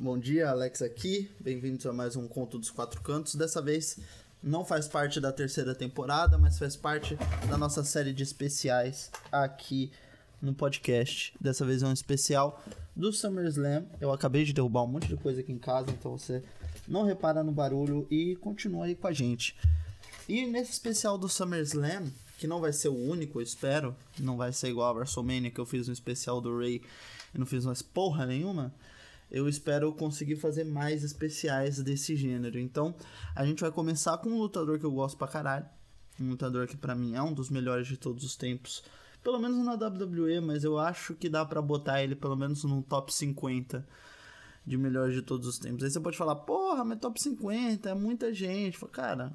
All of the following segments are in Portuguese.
bom dia, Alex aqui. Bem-vindos a mais um Conto dos Quatro Cantos. Dessa vez não faz parte da terceira temporada, mas faz parte da nossa série de especiais aqui no podcast. Dessa vez é um especial do SummerSlam. Eu acabei de derrubar um monte de coisa aqui em casa, então você não repara no barulho e continua aí com a gente. E nesse especial do SummerSlam, que não vai ser o único, eu espero, não vai ser igual a WrestleMania que eu fiz um especial do Ray e não fiz mais porra nenhuma eu espero conseguir fazer mais especiais desse gênero. Então, a gente vai começar com um lutador que eu gosto pra caralho. Um lutador que para mim é um dos melhores de todos os tempos. Pelo menos na WWE, mas eu acho que dá para botar ele pelo menos no top 50 de melhores de todos os tempos. Aí você pode falar, porra, mas top 50 é muita gente. Cara,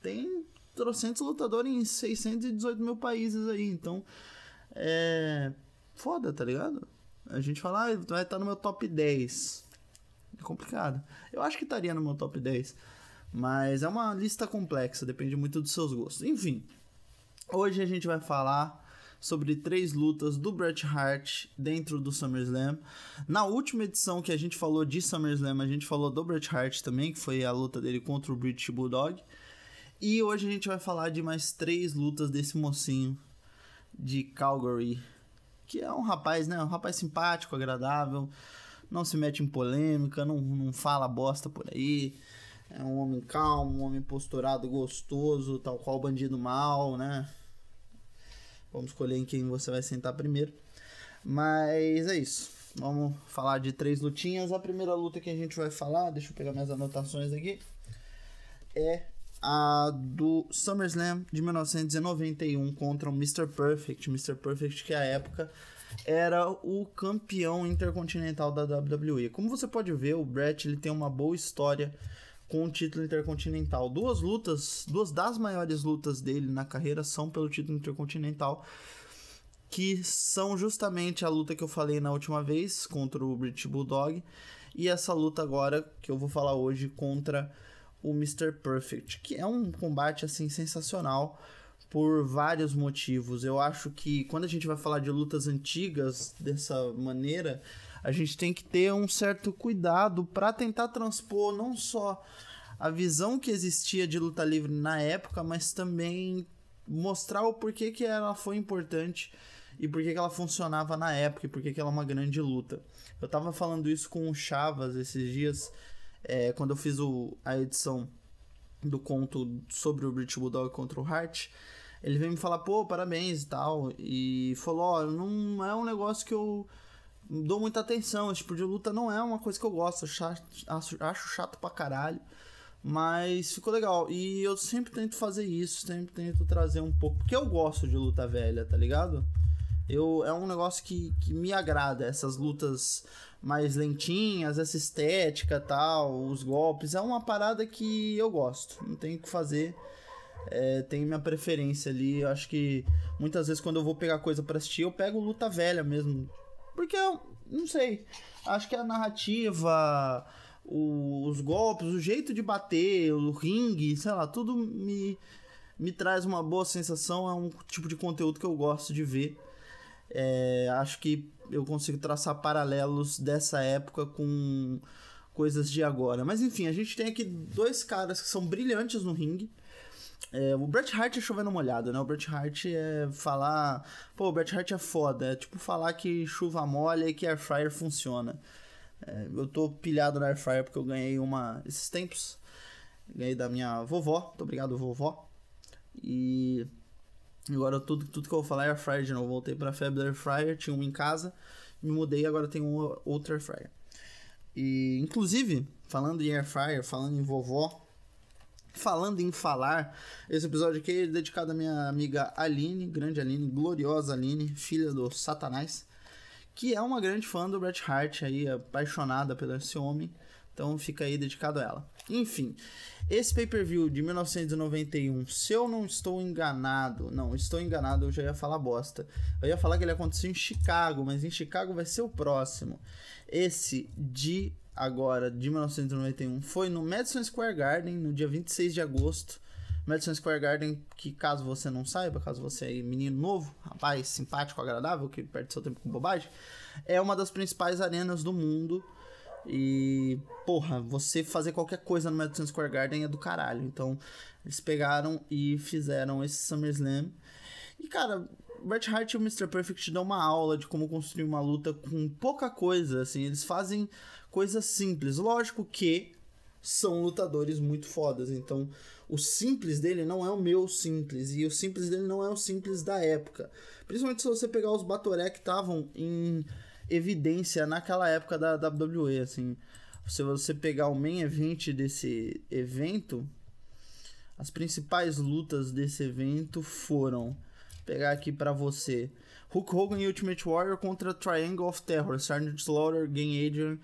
tem trocentos lutadores em 618 mil países aí, então é foda, tá ligado? A gente fala, ah, vai estar no meu top 10. É complicado. Eu acho que estaria no meu top 10. Mas é uma lista complexa, depende muito dos seus gostos. Enfim, hoje a gente vai falar sobre três lutas do Bret Hart dentro do SummerSlam. Na última edição que a gente falou de SummerSlam, a gente falou do Bret Hart também, que foi a luta dele contra o British Bulldog. E hoje a gente vai falar de mais três lutas desse mocinho de Calgary, que é um rapaz, né? Um rapaz simpático, agradável, não se mete em polêmica, não, não fala bosta por aí. É um homem calmo, um homem posturado, gostoso, tal qual o bandido mal, né? Vamos escolher em quem você vai sentar primeiro. Mas é isso. Vamos falar de três lutinhas. A primeira luta que a gente vai falar, deixa eu pegar minhas anotações aqui, é a do SummerSlam de 1991 contra o Mr. Perfect. Mr. Perfect, que à época era o campeão intercontinental da WWE. Como você pode ver, o Brett ele tem uma boa história com o título intercontinental. Duas lutas, duas das maiores lutas dele na carreira são pelo título intercontinental, que são justamente a luta que eu falei na última vez contra o British Bulldog e essa luta agora que eu vou falar hoje contra o Mr. Perfect, que é um combate assim sensacional por vários motivos. Eu acho que quando a gente vai falar de lutas antigas dessa maneira, a gente tem que ter um certo cuidado para tentar transpor não só a visão que existia de luta livre na época, mas também mostrar o porquê que ela foi importante e porquê que ela funcionava na época e porquê que ela é uma grande luta. Eu tava falando isso com o Chavas esses dias é, quando eu fiz o, a edição do conto sobre o British Bulldog contra o Hart, ele veio me falar, pô, parabéns e tal, e falou, ó, não é um negócio que eu dou muita atenção, esse tipo de luta não é uma coisa que eu gosto, chato, acho, acho chato pra caralho, mas ficou legal, e eu sempre tento fazer isso, sempre tento trazer um pouco, porque eu gosto de luta velha, tá ligado? Eu, é um negócio que, que me agrada, essas lutas mais lentinhas, essa estética tal, os golpes. É uma parada que eu gosto, não tem o que fazer. É, tem minha preferência ali. Eu acho que muitas vezes quando eu vou pegar coisa para assistir, eu pego luta velha mesmo. Porque eu não sei. Acho que a narrativa, o, os golpes, o jeito de bater, o ringue, sei lá, tudo me, me traz uma boa sensação. É um tipo de conteúdo que eu gosto de ver. É, acho que eu consigo traçar paralelos dessa época com coisas de agora. Mas enfim, a gente tem aqui dois caras que são brilhantes no ringue. É, o Bret Hart é chovendo molhado, né? O Bret Hart é falar. Pô, o Bret Hart é foda. É tipo falar que chuva molha e que air fryer funciona. É, eu tô pilhado na air fryer porque eu ganhei uma esses tempos. Ganhei da minha vovó. Muito obrigado, vovó. E Agora tudo, tudo que eu vou falar é air fryer de novo. Voltei pra febre air fryer, tinha um em casa, me mudei agora tem um outro air fryer. E inclusive, falando em air fryer, falando em vovó, falando em falar, esse episódio aqui é dedicado à minha amiga Aline, grande Aline, gloriosa Aline, filha do Satanás, que é uma grande fã do Bret Hart aí, apaixonada pelo esse homem. Então fica aí dedicado a ela. Enfim, esse pay-per-view de 1991, se eu não estou enganado, não, estou enganado, eu já ia falar bosta. Eu ia falar que ele aconteceu em Chicago, mas em Chicago vai ser o próximo. Esse de agora, de 1991, foi no Madison Square Garden, no dia 26 de agosto. Madison Square Garden, que caso você não saiba, caso você é menino novo, rapaz simpático, agradável, que perde seu tempo com bobagem, é uma das principais arenas do mundo E, porra, você fazer qualquer coisa no Madison Square Garden é do caralho. Então, eles pegaram e fizeram esse SummerSlam. E, cara, Bret Hart e o Mr. Perfect dão uma aula de como construir uma luta com pouca coisa, assim. Eles fazem coisas simples. Lógico que são lutadores muito fodas, então o simples dele não é o meu simples e o simples dele não é o simples da época. Principalmente se você pegar os Batoré que estavam em evidência naquela época da WWE, assim. Se você pegar o main event desse evento, as principais lutas desse evento foram pegar aqui para você. Hulk Hogan e Ultimate Warrior contra Triangle of Terror, Sergeant Slaughter, Game Adrian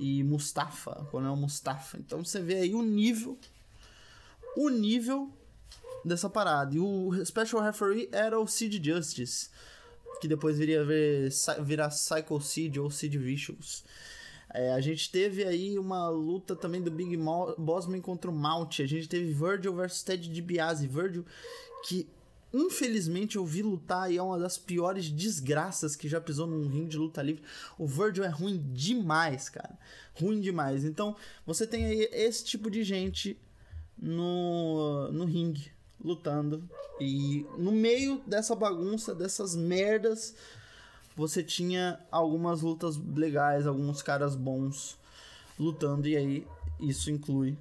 e Mustafa, Coronel Mustafa. Então você vê aí o nível o nível dessa parada. E o Special Referee era o Sid Justice que depois viria ver, virar Psycho Seed ou Seed Vicious. É, a gente teve aí uma luta também do Big Bossman contra o Mount. A gente teve Virgil versus Ted DiBiase. Virgil, que infelizmente eu vi lutar e é uma das piores desgraças que já pisou num ringue de luta livre. O Virgil é ruim demais, cara. Ruim demais. Então, você tem aí esse tipo de gente no, no ringue lutando. E no meio dessa bagunça, dessas merdas, você tinha algumas lutas legais, alguns caras bons lutando. E aí, isso inclui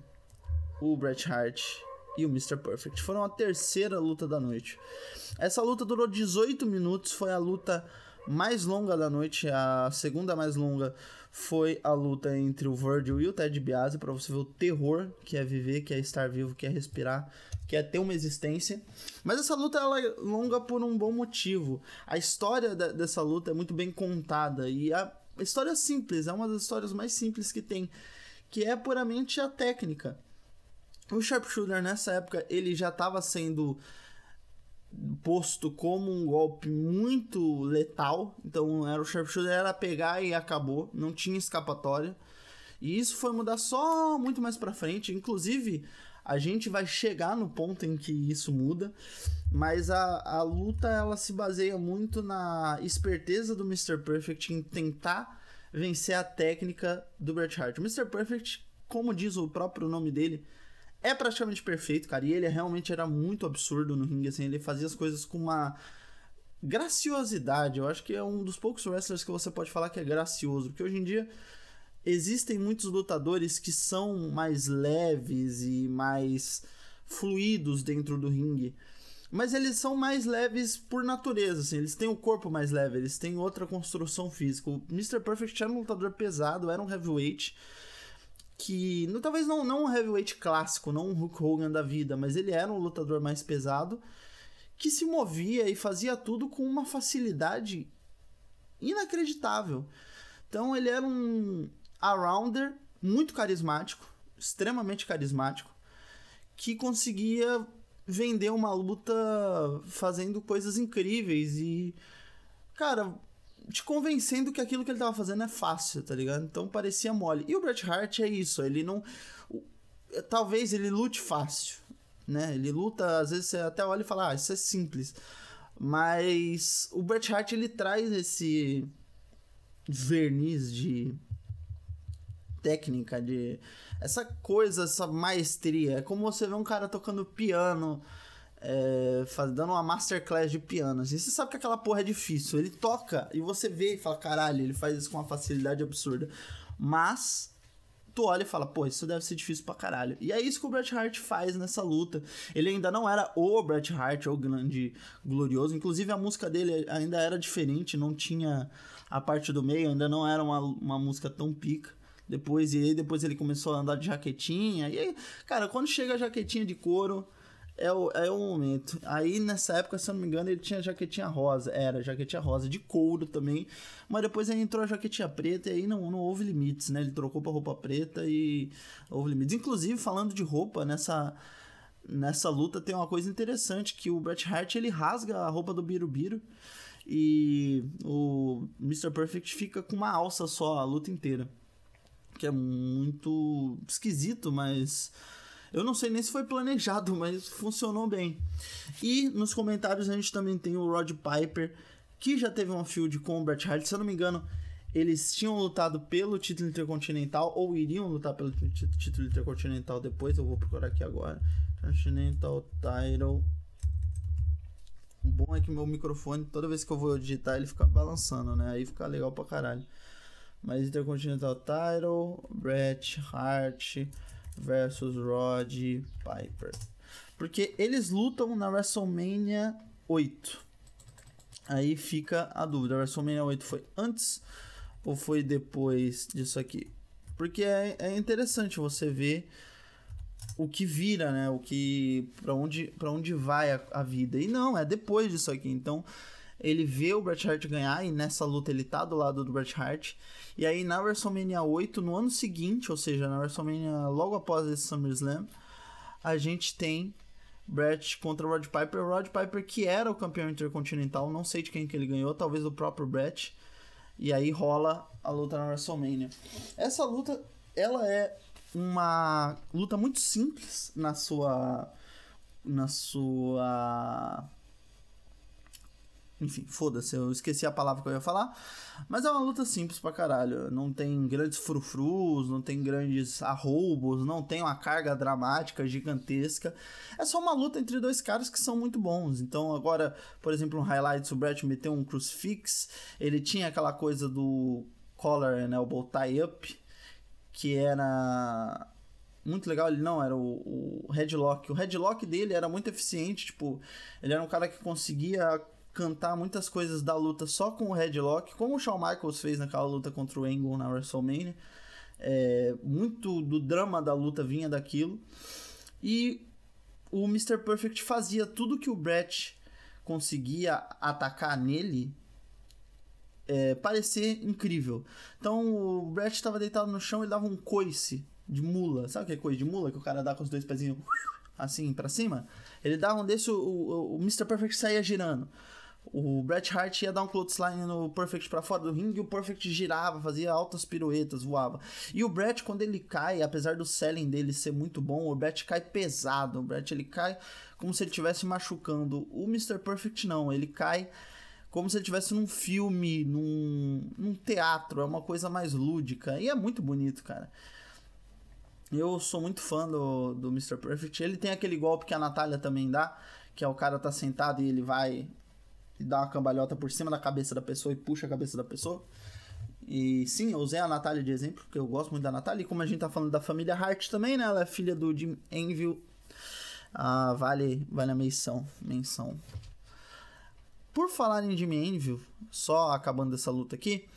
o Bret Hart e o Mr. Perfect. Foram a terceira luta da noite. Essa luta durou 18 minutos, foi a luta mais longa da noite, a segunda mais longa foi a luta entre o Virgil e o Ted DiBiase, para você ver o terror que é viver, que é estar vivo, que é respirar, que é ter uma existência. Mas essa luta ela é longa por um bom motivo. A história da, dessa luta é muito bem contada e a história é simples, é uma das histórias mais simples que tem, que é puramente a técnica. O Sharpshooter nessa época ele já estava sendo posto como um golpe muito letal. Então era o sharpshooter era pegar e acabou, não tinha escapatória. E isso foi mudar só muito mais para frente, inclusive a gente vai chegar no ponto em que isso muda, mas a, a luta ela se baseia muito na esperteza do Mr. Perfect em tentar vencer a técnica do Bret Hart. O Mr. Perfect, como diz o próprio nome dele, é praticamente perfeito, cara. E ele realmente era muito absurdo no ringue, assim. Ele fazia as coisas com uma graciosidade. Eu acho que é um dos poucos wrestlers que você pode falar que é gracioso. Porque hoje em dia existem muitos lutadores que são mais leves e mais fluidos dentro do ringue. Mas eles são mais leves por natureza, assim. Eles têm o corpo mais leve, eles têm outra construção física. O Mr. Perfect era um lutador pesado, era um heavyweight que talvez não, não um heavyweight clássico, não um Hulk Hogan da vida, mas ele era um lutador mais pesado que se movia e fazia tudo com uma facilidade inacreditável. Então ele era um arounder muito carismático, extremamente carismático, que conseguia vender uma luta fazendo coisas incríveis e cara, te convencendo que aquilo que ele tava fazendo é fácil, tá ligado? Então parecia mole. E o Bret Hart é isso, ele não. Talvez ele lute fácil, né? Ele luta, às vezes você até olha e fala, ah, isso é simples. Mas o Bret Hart ele traz esse verniz de técnica, de essa coisa, essa maestria. É como você vê um cara tocando piano é, dando uma masterclass de piano. Assim, você sabe que aquela porra é difícil. Ele toca e você vê e fala, caralho, ele faz isso com uma facilidade absurda. Mas tu olha e fala, pô, isso deve ser difícil pra caralho. E é isso que o Bret Hart faz nessa luta. Ele ainda não era o Bret Hart, o grande glorioso. Inclusive a música dele ainda era diferente, não tinha a parte do meio, ainda não era uma, uma música tão pica. Depois, e aí depois ele começou a andar de jaquetinha. E aí, cara, quando chega a jaquetinha de couro é o, é o momento. Aí nessa época, se eu não me engano, ele tinha jaquetinha rosa. Era jaquetinha rosa, de couro também. Mas depois ele entrou a jaquetinha preta e aí não, não houve limites, né? Ele trocou pra roupa preta e houve limites. Inclusive, falando de roupa, nessa, nessa luta tem uma coisa interessante: que o Bret Hart ele rasga a roupa do Birubiru. E o Mr. Perfect fica com uma alça só a luta inteira. Que é muito esquisito, mas eu não sei nem se foi planejado, mas funcionou bem. E nos comentários a gente também tem o Rod Piper, que já teve uma field com o Bret Hart. Se eu não me engano, eles tinham lutado pelo título intercontinental ou iriam lutar pelo título intercontinental depois. Eu vou procurar aqui agora. Continental Title. O bom é que meu microfone, toda vez que eu vou digitar, ele fica balançando, né? Aí fica legal pra caralho. Mas Intercontinental Title, Bret Hart versus Rod Piper. Porque eles lutam na WrestleMania 8. Aí fica a dúvida: a WrestleMania 8 foi antes ou foi depois disso aqui? Porque é, é interessante você ver o que vira, né? O que para onde para onde vai a, a, vida. E não, é depois disso aqui. Então, ele vê o Bret Hart ganhar e nessa luta ele tá do lado do Bret Hart. E aí na WrestleMania 8, no ano seguinte, ou seja, na WrestleMania logo após esse SummerSlam, a gente tem Bret contra Rod Piper. Rod Piper que era o campeão intercontinental, não sei de quem que ele ganhou, talvez do próprio Bret. E aí rola a luta na WrestleMania. Essa luta, ela é uma luta muito simples na sua na sua enfim, foda-se, eu esqueci a palavra que eu ia falar. Mas é uma luta simples pra caralho. Não tem grandes frufrus, não tem grandes arroubos, não tem uma carga dramática gigantesca. É só uma luta entre dois caras que são muito bons. Então, agora, por exemplo, um highlight, o Brett meteu um crucifix. Ele tinha aquela coisa do collar and elbow tie-up, que era muito legal, ele não, era o, o headlock. O headlock dele era muito eficiente, tipo, ele era um cara que conseguia cantar muitas coisas da luta só com o headlock, como o Shawn Michaels fez naquela luta contra o Angle na WrestleMania. É, muito do drama da luta vinha daquilo. E o Mr. Perfect fazia tudo que o Brett conseguia atacar nele é, parecer incrível. Então o Brett estava deitado no chão e dava um coice de mula. Sabe o que é coice de mula? Que o cara dá com os dois pezinhos assim para cima? Ele dava um desse, o, o, o Mr. Perfect saía girando. O Bret Hart ia dar um clothesline no Perfect para fora do ringue e o Perfect girava, fazia altas piruetas, voava. E o Bret, quando ele cai, apesar do selling dele ser muito bom, o Bret cai pesado. O Bret ele cai como se ele estivesse machucando. O Mr. Perfect não, ele cai como se ele estivesse num filme, num, num teatro. É uma coisa mais lúdica e é muito bonito, cara. Eu sou muito fã do, do Mr. Perfect. Ele tem aquele golpe que a Natália também dá, que é o cara tá sentado e ele vai dá uma cambalhota por cima da cabeça da pessoa e puxa a cabeça da pessoa. E sim, eu usei a Natália de exemplo, porque eu gosto muito da Natália. E como a gente tá falando da família Hart também, né? Ela é filha do Jim Enville. Ah, vale, vale a menção. menção. Por falar em Jimmy Enville, só acabando essa luta aqui,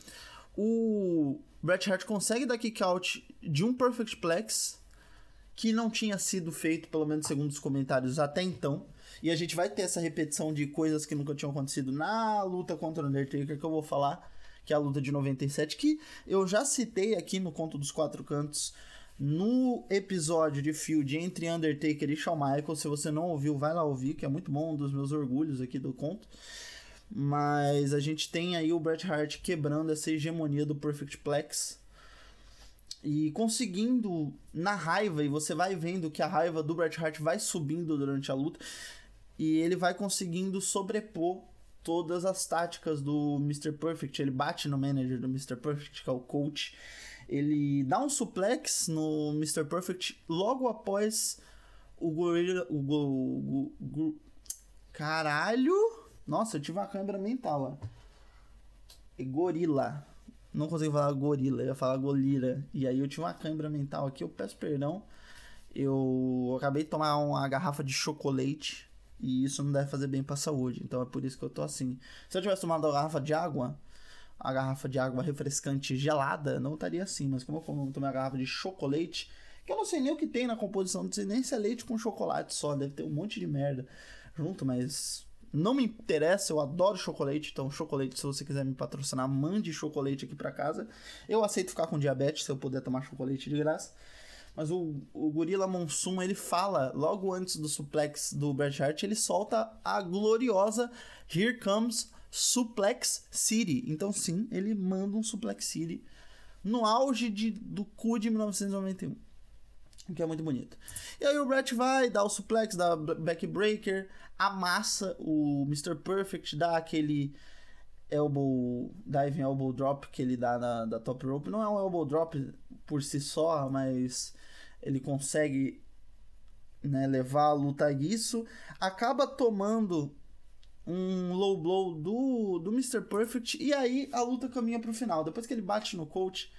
o Bret Hart consegue dar kick out de um Perfect Plex que não tinha sido feito, pelo menos segundo os comentários, até então. E a gente vai ter essa repetição de coisas que nunca tinham acontecido na luta contra o Undertaker, que eu vou falar, que é a luta de 97, que eu já citei aqui no Conto dos Quatro Cantos, no episódio de Field entre Undertaker e Shawn Michaels. Se você não ouviu, vai lá ouvir, que é muito bom, um dos meus orgulhos aqui do conto. Mas a gente tem aí o Bret Hart quebrando essa hegemonia do Perfect Plex e conseguindo na raiva, e você vai vendo que a raiva do Bret Hart vai subindo durante a luta e ele vai conseguindo sobrepor todas as táticas do Mr. Perfect. Ele bate no manager do Mr. Perfect, que é o coach. Ele dá um suplex no Mr. Perfect logo após o gorila. O, go, o, o, caralho! Nossa, eu tive uma câmera mental, ó. Gorila. Não consegui falar gorila, eu ia falar golira. E aí eu tive uma câmera mental aqui, eu peço perdão. Eu acabei de tomar uma garrafa de chocolate e isso não deve fazer bem para a saúde. Então é por isso que eu tô assim. Se eu tivesse tomado uma garrafa de água, a garrafa de água refrescante gelada, não estaria assim. Mas como eu tomei uma garrafa de chocolate, que eu não sei nem o que tem na composição, não sei nem se é leite com chocolate só, deve ter um monte de merda junto, mas não me interessa, eu adoro chocolate, então chocolate, se você quiser me patrocinar, mande chocolate aqui para casa. Eu aceito ficar com diabetes se eu puder tomar chocolate de graça. Mas o, o Gorila Monsoon, ele fala, logo antes do suplex do Bret Hart, ele solta a gloriosa Here Comes Suplex City. Então, sim, ele manda um Suplex City no auge de, do cu de 1991. Que é muito bonito. E aí o Bret vai, dá o suplex, dá backbreaker, amassa o Mr. Perfect, dá aquele elbow, diving elbow drop que ele dá na da top rope. Não é um elbow drop por si só, mas ele consegue né, levar a luta a isso. Acaba tomando um low blow do, do Mr. Perfect e aí a luta caminha pro final. Depois que ele bate no coach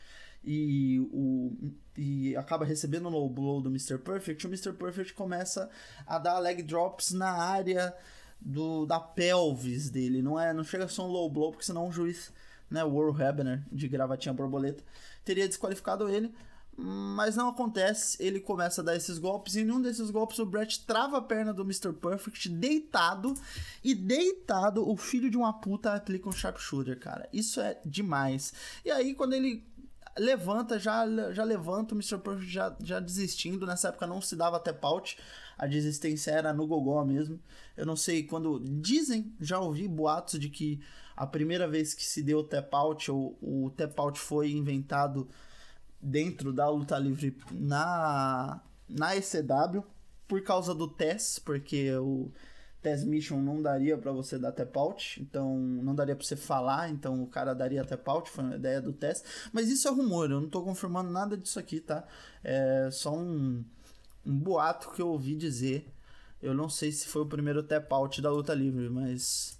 e, o, e acaba recebendo o low blow do Mr. Perfect, o Mr. Perfect começa a dar leg drops na área do, da pelvis dele. Não é não chega a ser um low blow, porque senão o juiz, né, o Hebner, de gravatinha borboleta, teria desqualificado ele mas não acontece. Ele começa a dar esses golpes e em um desses golpes o Brett trava a perna do Mr. Perfect deitado e deitado o filho de uma puta aplica um sharpshooter, cara. Isso é demais. E aí quando ele levanta, já, já levanta o Mr. Perfect já, já desistindo. Nessa época não se dava tap out, a desistência era no gogó mesmo. Eu não sei quando dizem, já ouvi boatos de que a primeira vez que se deu tap out ou o tap out foi inventado dentro da luta livre na, na ECW por causa do TES, porque o TES Mission não daria para você dar tap out, então não daria para você falar, então o cara daria tap out, foi uma ideia do TES, mas isso é rumor, eu não tô confirmando nada disso aqui, tá? É só um, um boato que eu ouvi dizer. Eu não sei se foi o primeiro tap out da luta livre, mas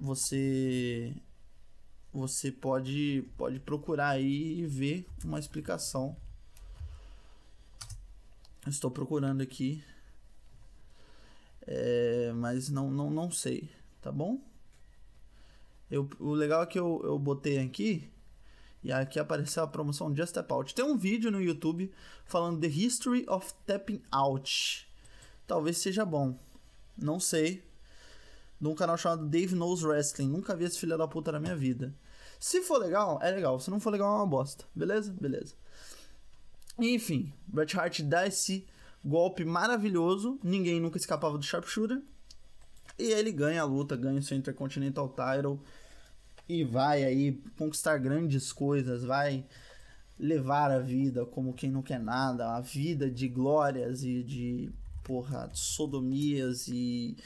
você você pode, pode procurar aí e ver uma explicação. Estou procurando aqui. É, mas não, não, não sei, tá bom? Eu, o legal é que eu, eu botei aqui e aqui apareceu a promoção Just Tap Out. Tem um vídeo no YouTube falando The History of Tapping Out. Talvez seja bom. Não sei de um canal chamado Dave Knows Wrestling. Nunca vi esse filho da puta na minha vida. Se for legal, é legal. Se não for legal, é uma bosta. Beleza? Beleza. Enfim, Bret Hart dá esse golpe maravilhoso. Ninguém nunca escapava do Sharpshooter. E ele ganha a luta, ganha o seu Intercontinental Title. E vai aí conquistar grandes coisas. Vai levar a vida como quem não quer nada. A vida de glórias e de, porra, sodomias e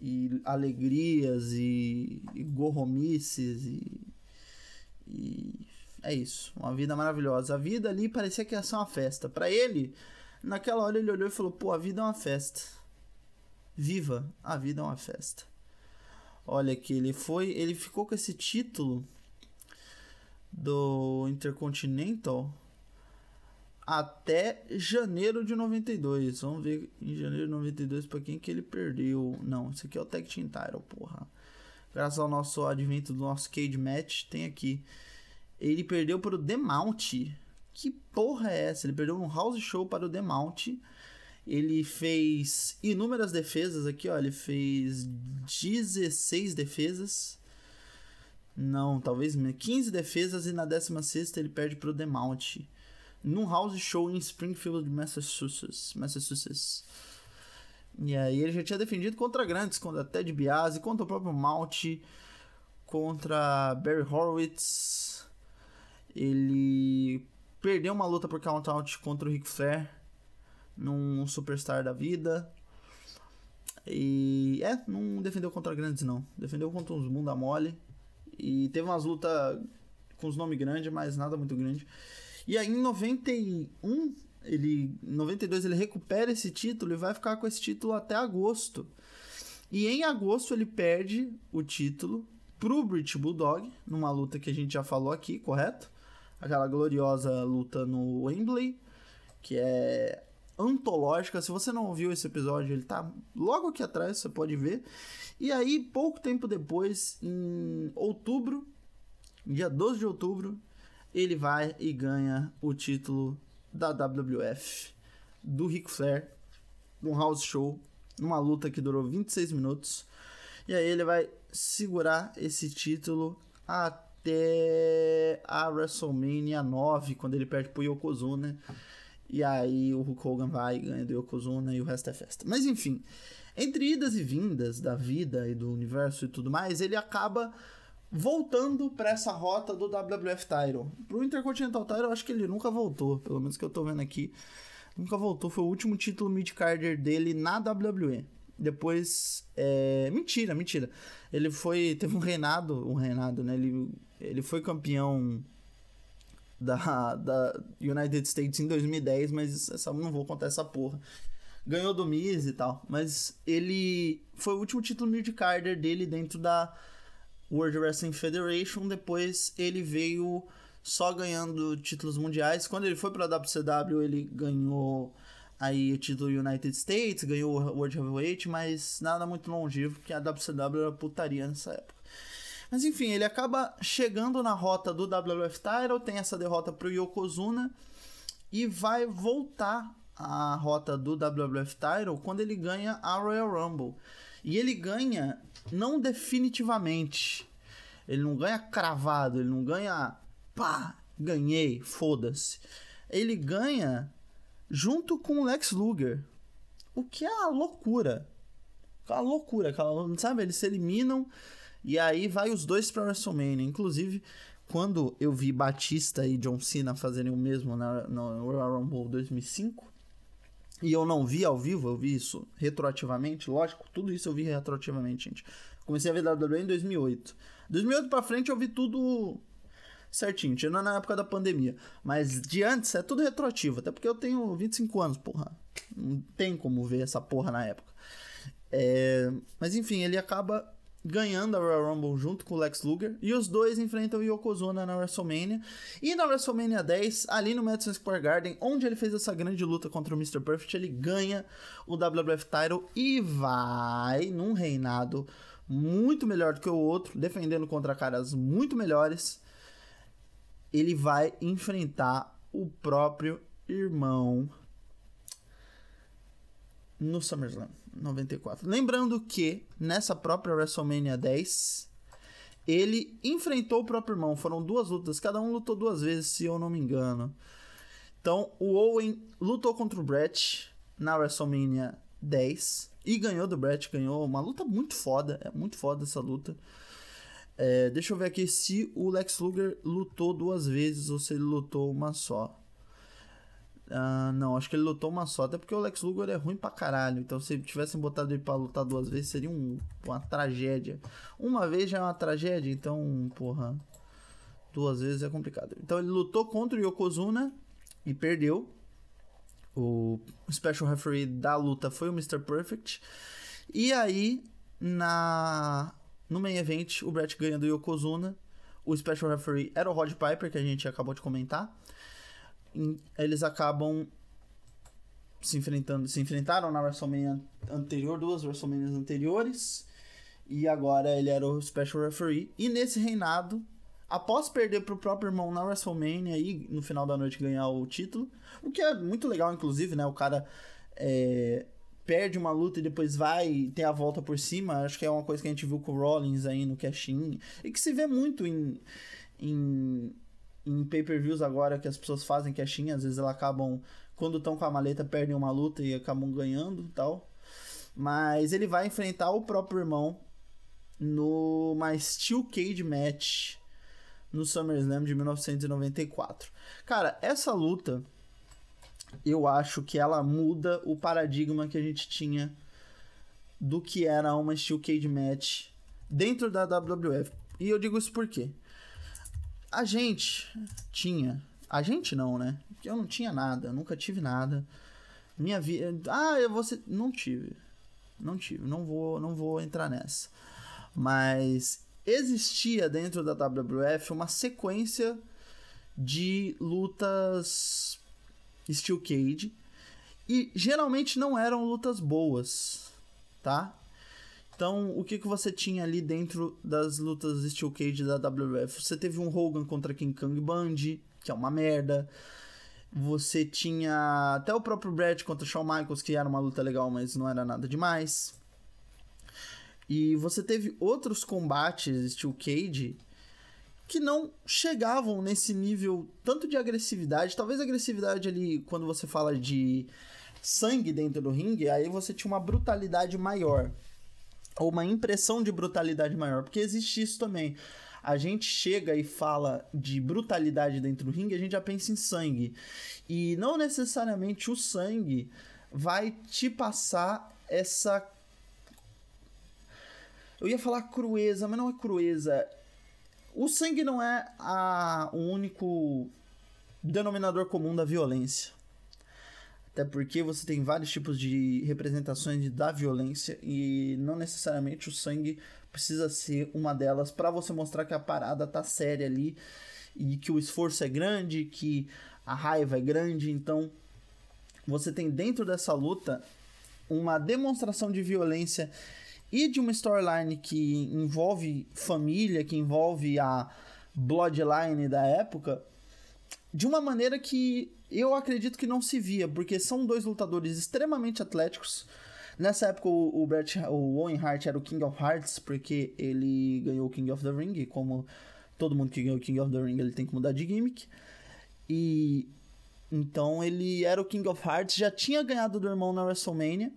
e alegrias e, e gorromices e, e é isso, uma vida maravilhosa. A vida ali parecia que ia ser uma festa. Para ele, naquela hora ele olhou e falou: "Pô, a vida é uma festa. Viva, a vida é uma festa." Olha que ele foi, ele ficou com esse título do Intercontinental até janeiro de 92. Vamos ver em janeiro de 92 para quem que ele perdeu. Não, isso aqui é o Tag Team Title, porra. Graças ao nosso advento do nosso Cage Match, tem aqui. Ele perdeu para o Demount. Que porra é essa? Ele perdeu um house show para o Demount. Ele fez inúmeras defesas aqui, ó. Ele fez 16 defesas. Não, talvez 15 defesas e na 16 ele perde para o Demount num house show em Springfield, Massachusetts. Massachusetts. E aí ele já tinha defendido contra grandes, contra Ted Biasi, contra o próprio Mount, contra Barry Horowitz. Ele perdeu uma luta por count out contra o Ric Flair num superstar da vida. E é, não defendeu contra grandes não. Defendeu contra uns bunda mole. E teve umas lutas com os nomes grandes, mas nada muito grande. E aí em 91, ele, em 92 ele recupera esse título e vai ficar com esse título até agosto. E em agosto ele perde o título pro British Bulldog, numa luta que a gente já falou aqui, correto? Aquela gloriosa luta no Wembley, que é antológica. Se você não ouviu esse episódio, ele tá logo aqui atrás, você pode ver. E aí, pouco tempo depois, em outubro, dia 12 de outubro, ele vai e ganha o título da WWF do Ric Flair num house show, numa luta que durou 26 minutos. E aí ele vai segurar esse título até a WrestleMania 9, quando ele perde pro Yokozuna. E aí o Hulk Hogan vai e ganha do Yokozuna e o resto é festa. Mas enfim, entre idas e vindas da vida e do universo e tudo mais, ele acaba voltando para essa rota do WWF Title. Pro Intercontinental Title, eu acho que ele nunca voltou, pelo menos que eu tô vendo aqui. Nunca voltou, foi o último título mid-carder dele na WWE. Depois. É... Mentira, mentira. Ele foi. Teve um reinado. Um reinado, né? Ele, ele foi campeão da, da United States em 2010, mas essa, não vou contar essa porra. Ganhou do Miz e tal. Mas ele. Foi o último título mid-carder dele dentro da World Wrestling Federation. Depois ele veio só ganhando títulos mundiais. Quando ele foi para a WCW, ele ganhou aí o título United States, ganhou o World Heavyweight, mas nada muito longevo, porque a WCW era putaria nessa época. Mas enfim, ele acaba chegando na rota do WWF Title, tem essa derrota pro Yokozuna e vai voltar à rota do WWF Title quando ele ganha a Royal Rumble. E ele ganha não definitivamente. Ele não ganha cravado, ele não ganha pá, ganhei, foda-se. Ele ganha junto com o Lex Luger. O que é uma loucura. Uma loucura, sabe? Eles se eliminam e aí vai os dois pra WrestleMania. Inclusive, quando eu vi Batista e John Cena fazerem o mesmo na, no Royal Rumble 2005, e eu não vi ao vivo, eu vi isso retroativamente, lógico, tudo isso eu vi retroativamente, gente. Comecei a ver WWE em 2008. 2008 pra frente eu vi tudo certinho, tirando na época da pandemia. Mas de antes é tudo retroativo, até porque eu tenho 25 anos, porra. Não tem como ver essa porra na época. É... Mas enfim, ele acaba ganhando a Royal Rumble junto com o Lex Luger e os dois enfrentam o Yokozuna na WrestleMania. E na WrestleMania 10, ali no Madison Square Garden, onde ele fez essa grande luta contra o Mr. Perfect, ele ganha o WWF Title e vai num reinado muito melhor do que o outro, defendendo contra caras muito melhores ele vai enfrentar o próprio irmão no SummerSlam 94. Lembrando que nessa própria WrestleMania 10 ele enfrentou o próprio irmão. Foram duas lutas, cada um lutou duas vezes, se eu não me engano. Então, o Owen lutou contra o Brett na WrestleMania 10 e ganhou do Brett, ganhou uma luta muito foda, é muito foda essa luta. É, deixa eu ver aqui se o Lex Luger lutou duas vezes ou se ele lutou uma só. Ah, não, acho que ele lutou uma só, até porque o Lex Luger é ruim pra caralho. Então, se tivessem botado ele pra lutar duas vezes, seria um, uma tragédia. Uma vez já é uma tragédia, então, porra, duas vezes é complicado. Então, ele lutou contra o Yokozuna e perdeu. O special referee da luta foi o Mr. Perfect. E aí, na no main event, o Brett ganha do Yokozuna. O special referee era o Rod Piper, que a gente acabou de comentar. Eles acabam se enfrentando, se enfrentaram na WrestleMania anterior, duas WrestleManias anteriores. E agora ele era o special referee. E nesse reinado, após perder pro próprio irmão na WrestleMania e no final da noite ganhar o título, o que é muito legal, inclusive, né? O cara é, perde uma luta e depois vai ter a volta por cima, acho que é uma coisa que a gente viu com o Rollins aí no cash-in, e que se vê muito em, em, em pay-per-views agora que as pessoas fazem cash-in, às vezes elas acabam, quando estão com a maleta, perdem uma luta e acabam ganhando e tal. Mas ele vai enfrentar o próprio irmão no Steel Cage Match no SummerSlam de 1994. Cara, essa luta eu acho que ela muda o paradigma que a gente tinha do que era uma Steel Cage Match dentro da WWF. E eu digo isso porque a gente tinha, a gente não, né? Eu não tinha nada, nunca tive nada. Minha vida, ah, eu vou não tive. Não tive, não vou, não vou entrar nessa. Mas existia dentro da WWF uma sequência de lutas Steel Cage. E geralmente não eram lutas boas, tá? Então, o que, que você tinha ali dentro das lutas Steel Cage da WWF? Você teve um Hogan contra King Kong Bundy, que é uma merda. Você tinha até o próprio Brett contra Shawn Michaels, que era uma luta legal, mas não era nada demais. E você teve outros combates Steel Cage que não chegavam nesse nível tanto de agressividade, talvez agressividade ali quando você fala de sangue dentro do ringue, aí você tinha uma brutalidade maior ou uma impressão de brutalidade maior, porque existe isso também. A gente chega e fala de brutalidade dentro do ringue, a gente já pensa em sangue. E não necessariamente o sangue vai te passar essa Eu ia falar crueza, mas não é crueza. O sangue não é a, o único denominador comum da violência. Até porque você tem vários tipos de representações da violência e não necessariamente o sangue precisa ser uma delas para você mostrar que a parada tá séria ali e que o esforço é grande, que a raiva é grande, então você tem dentro dessa luta uma demonstração de violência e de uma storyline que envolve família, que envolve a bloodline da época, de uma maneira que eu acredito que não se via, porque são dois lutadores extremamente atléticos. Nessa época, o, Bret, o Owen Hart era o King of Hearts, porque ele ganhou o King of the Ring, como todo mundo que ganhou o King of the Ring, ele tem que mudar de gimmick. E então ele era o King of Hearts, já tinha ganhado do irmão na WrestleMania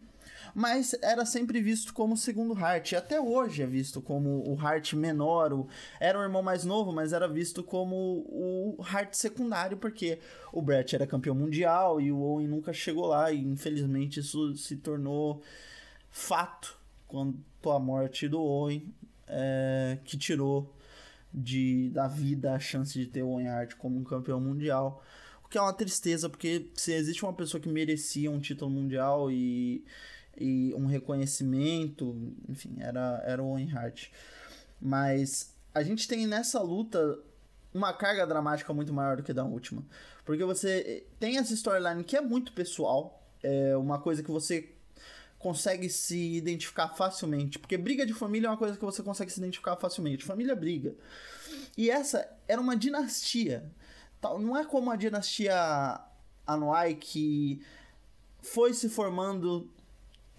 mas era sempre visto como o segundo Hart. Até hoje é visto como o Hart menor. O... Era o irmão mais novo, mas era visto como o Hart secundário, porque o Brett era campeão mundial e o Owen nunca chegou lá. E infelizmente isso se tornou fato quanto à morte do Owen, é, que tirou de, da vida a chance de ter o Owen Hart como um campeão mundial. O que é uma tristeza, porque se existe uma pessoa que merecia um título mundial e e um reconhecimento, enfim, era, era o Owen Hart. Mas a gente tem nessa luta uma carga dramática muito maior do que da última. Porque você tem essa storyline que é muito pessoal, é uma coisa que você consegue se identificar facilmente. Porque briga de família é uma coisa que você consegue se identificar facilmente. Família briga. E essa era uma dinastia. Não é como a dinastia Anuai que foi se formando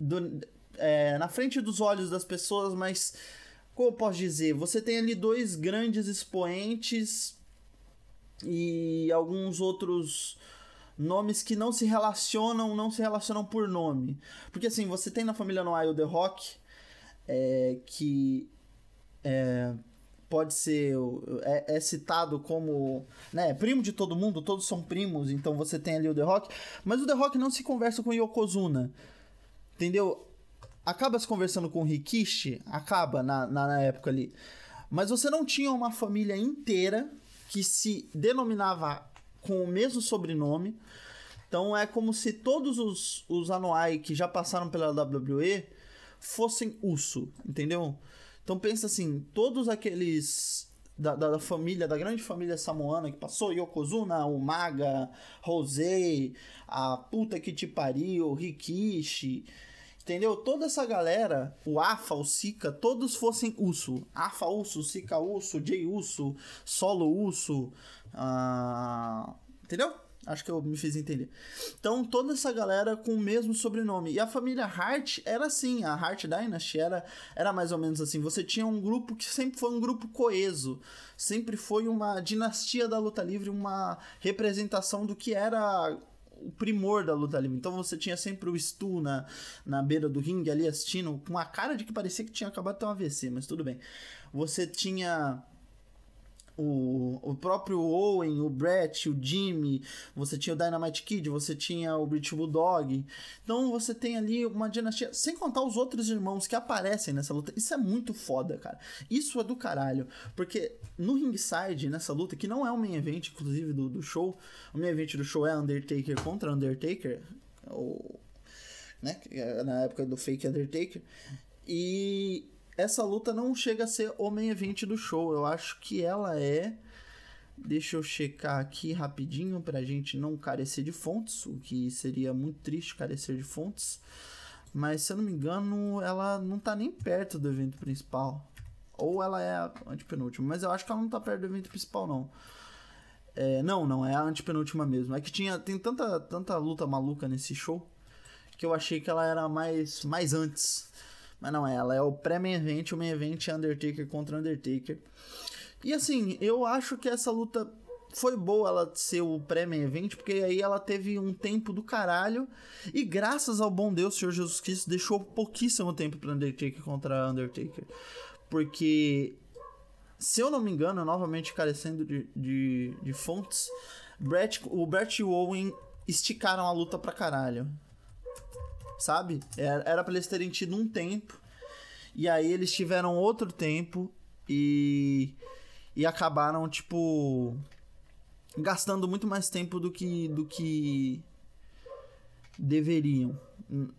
do, é, na frente dos olhos das pessoas, mas como eu posso dizer? Você tem ali dois grandes expoentes e alguns outros nomes que não se relacionam, não se relacionam por nome. Porque assim, você tem na família Noir o The Rock, é, que é, pode ser é, é, citado como né, primo de todo mundo, todos são primos, então você tem ali o The Rock, mas o The Rock não se conversa com Yokozuna. Entendeu? Acaba se conversando com o Rikishi, acaba na, na, na época ali. Mas você não tinha uma família inteira que se denominava com o mesmo sobrenome. Então é como se todos os, os Anoai que já passaram pela WWE fossem Uso, entendeu? Então pensa assim, todos aqueles da, da, da, família, da grande família samoana que passou, Yokozuna, o Maga, Rosei, a puta que te pariu, Rikishi, entendeu? Toda essa galera, o Afa, o Sika, todos fossem Uso. Afa Uso, Sika Uso, Jay Uso, Solo Uso, uh, entendeu? Acho que eu me fiz entender. Então, toda essa galera com o mesmo sobrenome. E a família Hart era assim, a Hart Dynasty era, era mais ou menos assim. Você tinha um grupo que sempre foi um grupo coeso. Sempre foi uma dinastia da luta livre, uma representação do que era o primor da luta livre. Então você tinha sempre o Stu na, na beira do ringue ali assistindo, com a cara de que parecia que tinha acabado de ter um AVC, mas tudo bem. Você tinha o, o próprio Owen, o Brett, o Jimmy, você tinha o Dynamite Kid, você tinha o British Bulldog. Então você tem ali uma dinastia, sem contar os outros irmãos que aparecem nessa luta. Isso é muito foda, cara. Isso é do caralho. Porque no ringside, nessa luta, que não é o main event, inclusive, do, do show, o main event do show é Undertaker contra Undertaker, ou, né, na época do fake Undertaker. E essa luta não chega a ser o main event do show. Eu acho que ela é. Deixa eu checar aqui rapidinho pra gente não carecer de fontes, o que seria muito triste carecer de fontes. Mas se eu não me engano, ela não tá nem perto do evento principal. Ou ela é a antepenúltima, mas eu acho que ela não tá perto do evento principal, não. É, não, não, é a antepenúltima mesmo. É que tinha, tem tanta, tanta luta maluca nesse show que eu achei que ela era mais, mais antes. Mas não é, ela é o pré-main event, o main event é Undertaker contra Undertaker. E assim, eu acho que essa luta foi boa ela ser o pré-main event, porque aí ela teve um tempo do caralho. E graças ao bom Deus, Senhor Jesus Cristo, deixou pouquíssimo tempo para Undertaker contra Undertaker. Porque, se eu não me engano, novamente carecendo de, de, de fontes, Brett, o Brett e o Owen esticaram a luta pra caralho sabe? Era, pra eles terem tido um tempo. E aí eles tiveram outro tempo e e acabaram tipo gastando muito mais tempo do que do que deveriam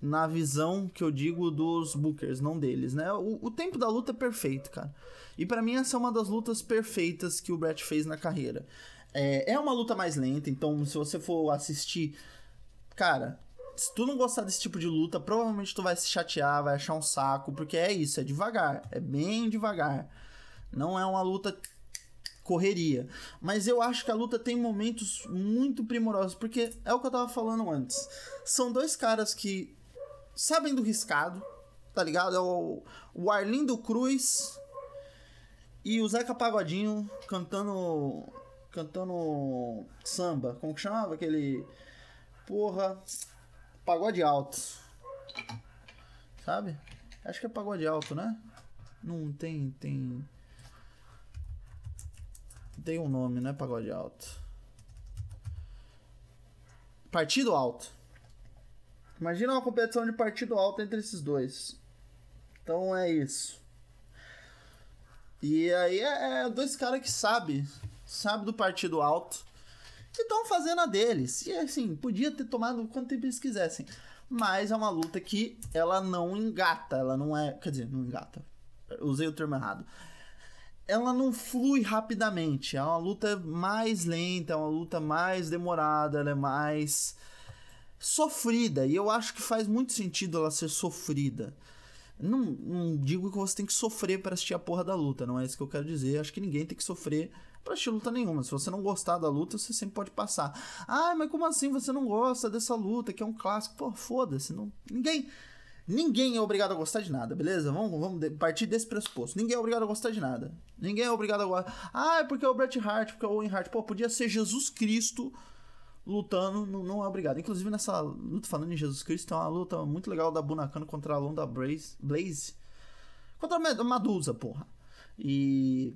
na visão que eu digo dos bookers, não deles, né? O, o tempo da luta é perfeito, cara. E para mim essa é uma das lutas perfeitas que o Brett fez na carreira. É, é uma luta mais lenta, então se você for assistir, cara, se tu não gostar desse tipo de luta, provavelmente tu vai se chatear, vai achar um saco, porque é isso, é devagar, é bem devagar. Não é uma luta correria. Mas eu acho que a luta tem momentos muito primorosos, porque é o que eu tava falando antes. São dois caras que sabem do riscado, tá ligado? É o, o Arlindo Cruz e o Zeca Pagodinho cantando cantando samba, como que chamava aquele porra pagode alto. Sabe? Acho que é pagode alto, né? Não tem tem tem um nome, né? Pagode alto. Partido alto. Imagina uma competição de partido alto entre esses dois. Então é isso. E aí é, é dois caras que sabem, sabe do partido alto, e estão fazendo a deles. E assim, podia ter tomado quanto tempo eles quisessem. Mas é uma luta que ela não engata, ela não é. Quer dizer, não engata. usei o termo errado ela não flui rapidamente. É uma luta mais lenta, é uma luta mais demorada, ela é mais sofrida. E eu acho que faz muito sentido ela ser sofrida. Não, não digo que você tem que sofrer para assistir a porra da luta, não é isso que eu quero dizer. Acho que ninguém tem que sofrer assistir luta nenhuma. Se você não gostar da luta, você sempre pode passar. Ah, mas como assim você não gosta dessa luta que é um clássico? Pô, foda-se. Não... Ninguém Ninguém é obrigado a gostar de nada, beleza? Vamos, vamos partir desse pressuposto. Ninguém é obrigado a gostar de nada. Ninguém é obrigado a gostar. Ah, é porque é o Bret Hart, porque é o Owen Hart. Pô, podia ser Jesus Cristo lutando, não, não é obrigado. Inclusive, nessa luta, falando em Jesus Cristo, tem uma luta muito legal da Bunakano contra a Londa Blaze. Blaze. Contra a Madusa, porra. E.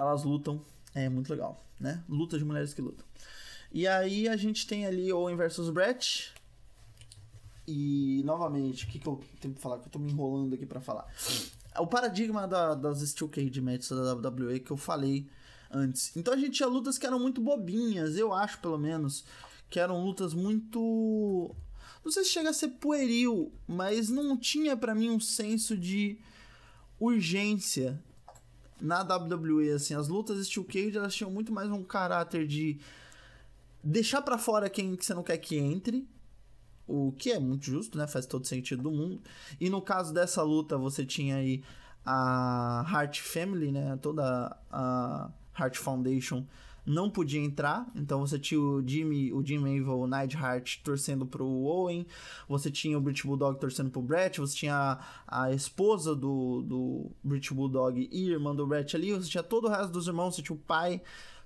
Elas lutam. É muito legal, né? Luta de mulheres que lutam. E aí a gente tem ali Owen versus Brett. E, novamente, o que, que eu tenho pra falar? Que eu tô me enrolando aqui para falar. O paradigma da, das Steel Cage Matches da WWE que eu falei antes. Então a gente tinha lutas que eram muito bobinhas, eu acho, pelo menos. Que eram lutas muito. Não sei se chega a ser pueril, mas não tinha para mim um senso de urgência na WWE, assim, as lutas Steel Cage, elas tinham muito mais um caráter de deixar para fora quem que você não quer que entre, o que é muito justo, né? Faz todo sentido do mundo. E no caso dessa luta, você tinha aí a Hart Family, né? Toda a Hart Foundation não podia entrar, então você tinha o Jimmy, o Jim Evil, o Neidhart torcendo pro Owen, você tinha o British Bulldog torcendo pro Brett, você tinha a, a esposa do, do British Bulldog e irmã do Brett ali, você tinha todo o resto dos irmãos, você tinha o pai,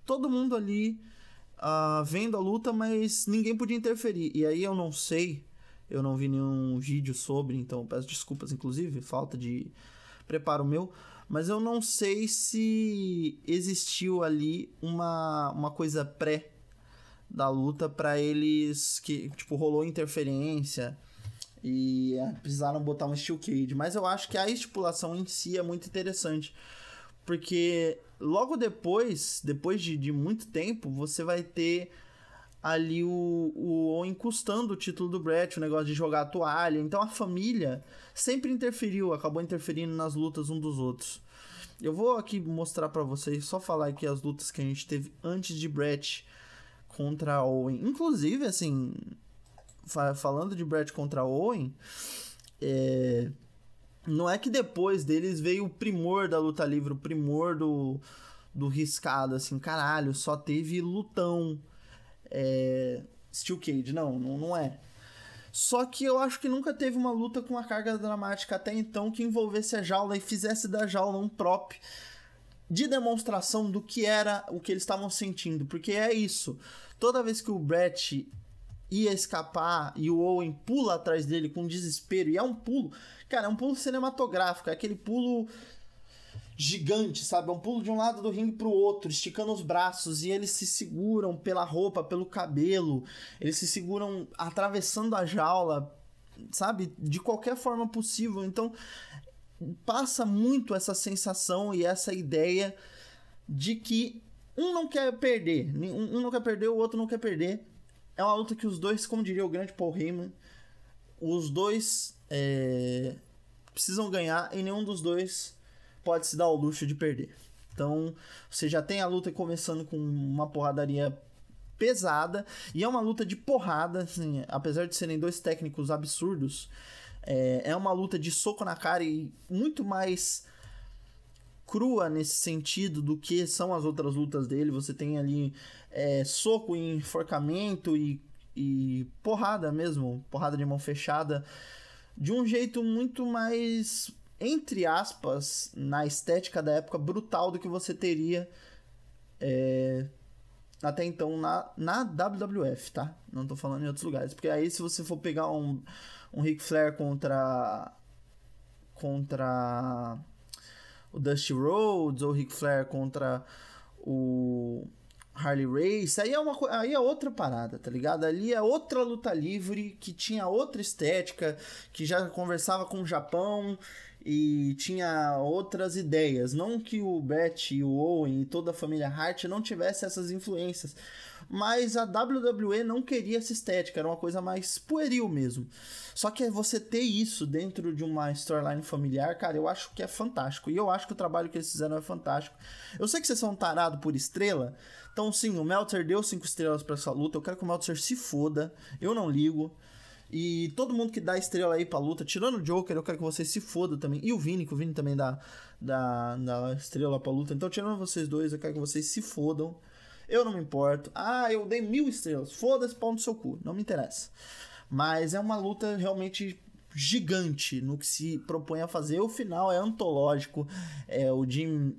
todo mundo ali uh, vendo a luta, mas ninguém podia interferir. E aí eu não sei, eu não vi nenhum vídeo sobre, então peço desculpas, inclusive, falta de preparo meu. Mas eu não sei se existiu ali uma, uma coisa pré da luta para eles que, tipo, rolou interferência e é, precisaram botar um steel cage. Mas eu acho que a estipulação em si é muito interessante. Porque logo depois, depois de, de muito tempo, você vai ter ali o, o encostando o título do Brett, o negócio de jogar a toalha. Então a família sempre interferiu, acabou interferindo nas lutas um dos outros. Eu vou aqui mostrar para vocês, só falar aqui as lutas que a gente teve antes de Brett contra Owen. Inclusive, assim, falando de Brett contra Owen, é, não é que depois deles veio o primor da luta livre, o primor do, do riscado, assim, caralho, só teve lutão. É, Steel Cage, não, não, não é. Só que eu acho que nunca teve uma luta com uma carga dramática até então que envolvesse a jaula e fizesse da jaula um prop de demonstração do que era o que eles estavam sentindo. Porque é isso. Toda vez que o Brett ia escapar e o Owen pula atrás dele com desespero, e é um pulo Cara, é um pulo cinematográfico, é aquele pulo gigante, sabe? É um pulo de um lado do ringue pro outro, esticando os braços e eles se seguram pela roupa, pelo cabelo, eles se seguram atravessando a jaula, sabe? De qualquer forma possível. Então, passa muito essa sensação e essa ideia de que um não quer perder, um não quer perder, o outro não quer perder. É uma luta que os dois, como diria o grande Paul Heyman, os dois é, precisam ganhar e nenhum dos dois pode se dar o luxo de perder. Então, você já tem a luta começando com uma porradaria pesada e é uma luta de porrada, assim, apesar de serem dois técnicos absurdos, é, é uma luta de soco na cara e muito mais crua nesse sentido do que são as outras lutas dele. Você tem ali é, soco e enforcamento e, e porrada mesmo, porrada de mão fechada, de um jeito muito mais entre aspas, na estética da época, brutal do que você teria é, até então na, na WWF, tá? Não tô falando em outros lugares. Porque aí, se você for pegar um, um Ric Flair contra. contra. o Dusty Rhodes, ou Ric Flair contra o Harley Race, aí é, uma, aí é outra parada, tá ligado? Ali é outra luta livre que tinha outra estética, que já conversava com o Japão e tinha outras ideias. Não que o Beth e o Owen e toda a família Hart não tivesse essas influências, mas a WWE não queria essa estética, era uma coisa mais pueril mesmo. Só que você ter isso dentro de uma storyline familiar, cara, eu acho que é fantástico. E eu acho que o trabalho que eles fizeram é fantástico. Eu sei que vocês são tarados por estrela, então sim, o Meltzer deu cinco estrelas para essa luta. Eu quero que o Meltzer se foda, eu não ligo. E todo mundo que dá estrela aí pra luta, tirando o Joker, eu quero que vocês se fodam também. E o Vini, que o Vini também dá, dá, dá estrela pra luta. Então, tirando vocês dois, eu quero que vocês se fodam. Eu não me importo. Ah, eu dei mil estrelas. Foda-se, pau no seu cu. Não me interessa. Mas é uma luta realmente gigante no que se propõe a fazer. O final é antológico. É o Jim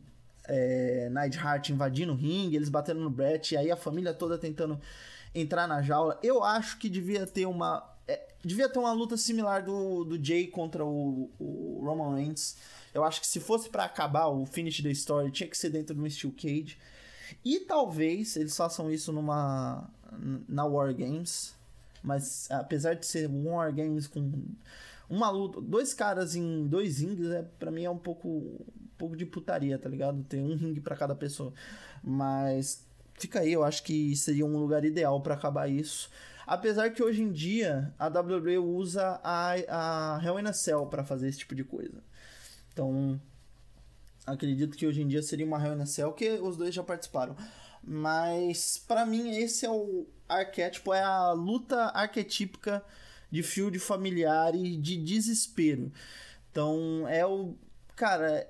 é, invadindo o ringue, eles batendo no Brett, e aí a família toda tentando entrar na jaula. Eu acho que devia ter uma devia ter uma luta similar do, do Jay contra o, o Roman Reigns. Eu acho que se fosse para acabar o finish da story, tinha que ser dentro de um Steel Cage. E talvez eles façam isso numa na War Games, mas apesar de ser um War Games com uma luta, dois caras em dois rings, é para mim é um pouco um pouco de putaria, tá ligado? Tem um ringue para cada pessoa. Mas fica aí, eu acho que seria um lugar ideal para acabar isso. Apesar que hoje em dia a WWE usa a, a Hell in a Cell para fazer esse tipo de coisa. Então, acredito que hoje em dia seria uma Hell in a Cell, que os dois já participaram. Mas, para mim, esse é o arquétipo, é a luta arquetípica de field familiar e de desespero. Então, é o. Cara,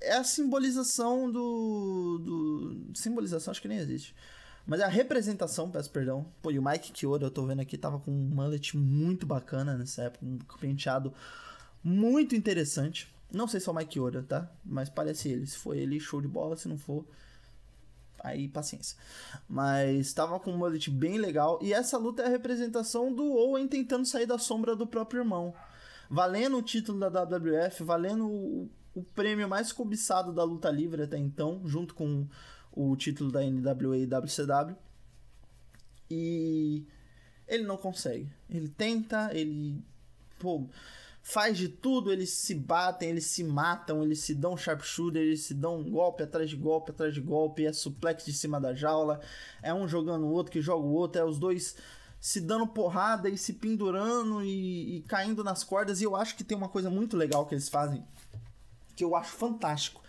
é a simbolização do. do simbolização, acho que nem existe mas a representação, peço perdão. Pô, e o Mike Kiora, eu tô vendo aqui, tava com um mullet muito bacana nessa época, um penteado muito interessante. Não sei se é o Mike Kiora, tá? Mas parece ele. Se for ele, show de bola. Se não for, aí paciência. Mas tava com um mullet bem legal. E essa luta é a representação do Owen tentando sair da sombra do próprio irmão. Valendo o título da WWF, valendo o, o prêmio mais cobiçado da luta livre até então, junto com o título da NWA e WCW. E ele não consegue. Ele tenta, ele pô, faz de tudo, eles se batem, eles se matam, eles se dão sharpshooter, eles se dão golpe atrás de golpe atrás de golpe, é suplex de cima da jaula, é um jogando o outro que joga o outro, é os dois se dando porrada e se pendurando e, e caindo nas cordas. E eu acho que tem uma coisa muito legal que eles fazem, que eu acho fantástico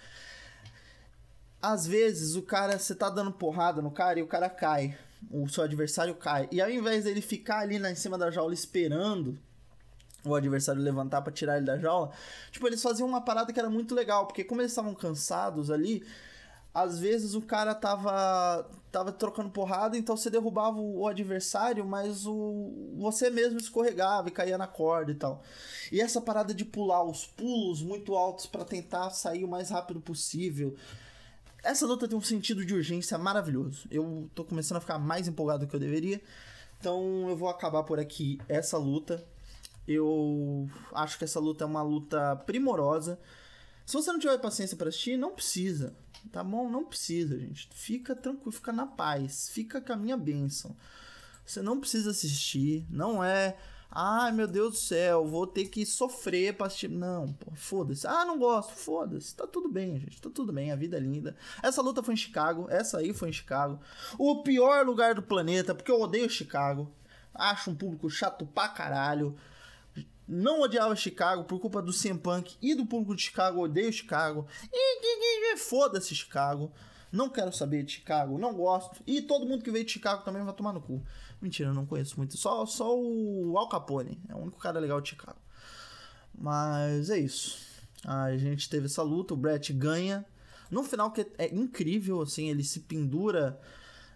às vezes o cara, você tá dando porrada no cara e o cara cai. O seu adversário cai. E ao invés dele ficar ali na, em cima da jaula esperando o adversário levantar para tirar ele da jaula, tipo, eles faziam uma parada que era muito legal, porque como eles estavam cansados ali, às vezes o cara tava tava trocando porrada, então você derrubava o, adversário, mas o você mesmo escorregava e caía na corda e tal. E essa parada de pular os pulos muito altos para tentar sair o mais rápido possível. Essa luta tem um sentido de urgência maravilhoso. Eu tô começando a ficar mais empolgado do que eu deveria. Então eu vou acabar por aqui essa luta. Eu acho que essa luta é uma luta primorosa. Se você não tiver paciência para assistir, não precisa. Tá bom? Não precisa, gente. Fica tranquilo, fica na paz. Fica com a minha bênção. Você não precisa assistir. Não é Ai, meu Deus do céu, vou ter que sofrer pra assistir. Não, foda-se. Ah, não gosto, foda-se. Tá tudo bem, gente. Tá tudo bem, a vida é linda. Essa luta foi em Chicago, essa aí foi em Chicago. O pior lugar do planeta, porque eu odeio Chicago. Acho um público chato pra caralho. Não odiava Chicago por culpa do CM Punk e do público de Chicago. Odeio Chicago. Foda-se Chicago. Não quero saber de Chicago, não gosto. E todo mundo que veio de Chicago também vai tomar no cu. Mentira, eu não conheço muito. Só, só o Al Capone. É o único cara legal de Chicago. Mas é isso. A gente teve essa luta, o Brett ganha. No final, que é incrível, assim, ele se pendura.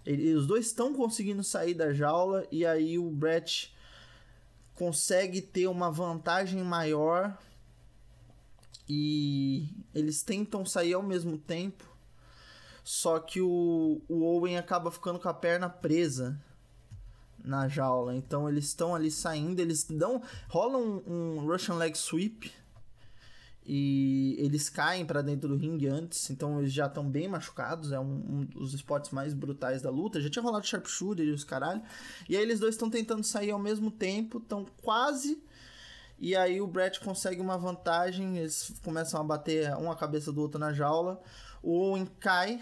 Ele, os dois estão conseguindo sair da jaula. E aí o Brett consegue ter uma vantagem maior. E eles tentam sair ao mesmo tempo. Só que o, o Owen acaba ficando com a perna presa na jaula. Então eles estão ali saindo, eles dão. rolam um, um Russian Leg Sweep. E eles caem para dentro do ringue antes, então eles já estão bem machucados. É um, um, dos esportes mais brutais da luta. Já tinha rolado Sharpshooter e os caralho. E aí eles dois estão tentando sair ao mesmo tempo, estão quase. E aí o Brett consegue uma vantagem. Eles começam a bater um a cabeça do outro na jaula. O Owen cai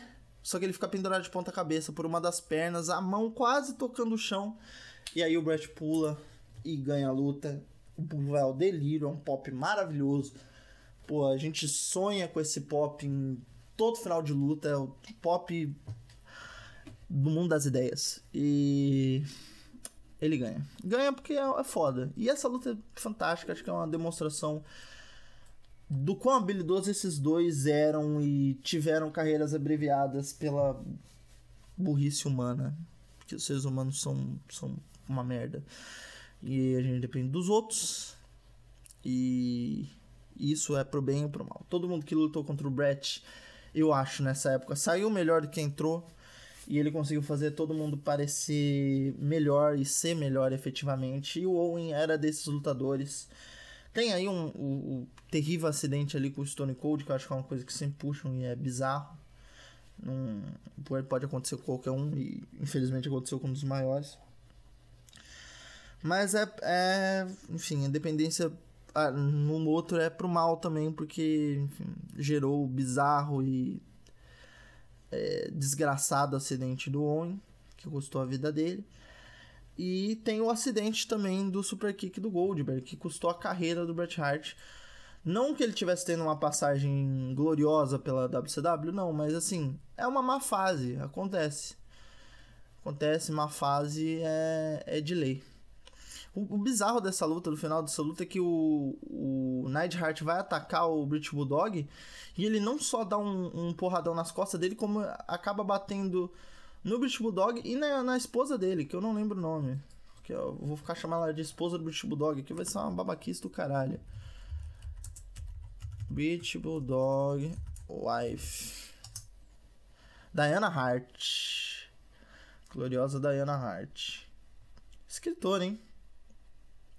só que ele fica pendurado de ponta cabeça por uma das pernas, a mão quase tocando o chão. E aí o Brett pula e ganha a luta. O é o delírio, é um pop maravilhoso. Pô, a gente sonha com esse pop em todo final de luta. É o pop do mundo das ideias. E ele ganha. Ganha porque é, é foda. E essa luta é fantástica, acho que é uma demonstração do quão habilidosos esses dois eram e tiveram carreiras abreviadas pela burrice humana. Porque os seres humanos são, são uma merda. E a gente depende dos outros. E isso é pro bem e pro mal. Todo mundo que lutou contra o Brett, eu acho, nessa época, saiu melhor do que entrou. E ele conseguiu fazer todo mundo parecer melhor e ser melhor efetivamente. E o Owen era desses lutadores tem aí um, um, terrível acidente ali com o Stone Cold, que eu acho que é uma coisa que sempre puxam e é bizarro. Não, pode acontecer com qualquer um e infelizmente aconteceu com um dos maiores. Mas é, é enfim, a dependência no outro é pro mal também, porque enfim, gerou o bizarro e é, desgraçado acidente do Owen, que custou a vida dele. E tem o acidente também do super kick do Goldberg, que custou a carreira do Bret Hart. Não que ele tivesse tendo uma passagem gloriosa pela WCW, não, mas assim, é uma má fase, acontece. Acontece, má fase é, é de lei. O, o bizarro dessa luta, do final dessa luta, é que o, o Neidhart vai atacar o British Bulldog e ele não só dá um, um porradão nas costas dele, como acaba batendo no British Bulldog e na, na esposa dele, que eu não lembro o nome. Que eu vou ficar chamando ela de esposa do British Bulldog, que vai ser uma babaquice do caralho. British Bulldog Wife. Diana Hart. Gloriosa Diana Hart. Escritora, hein?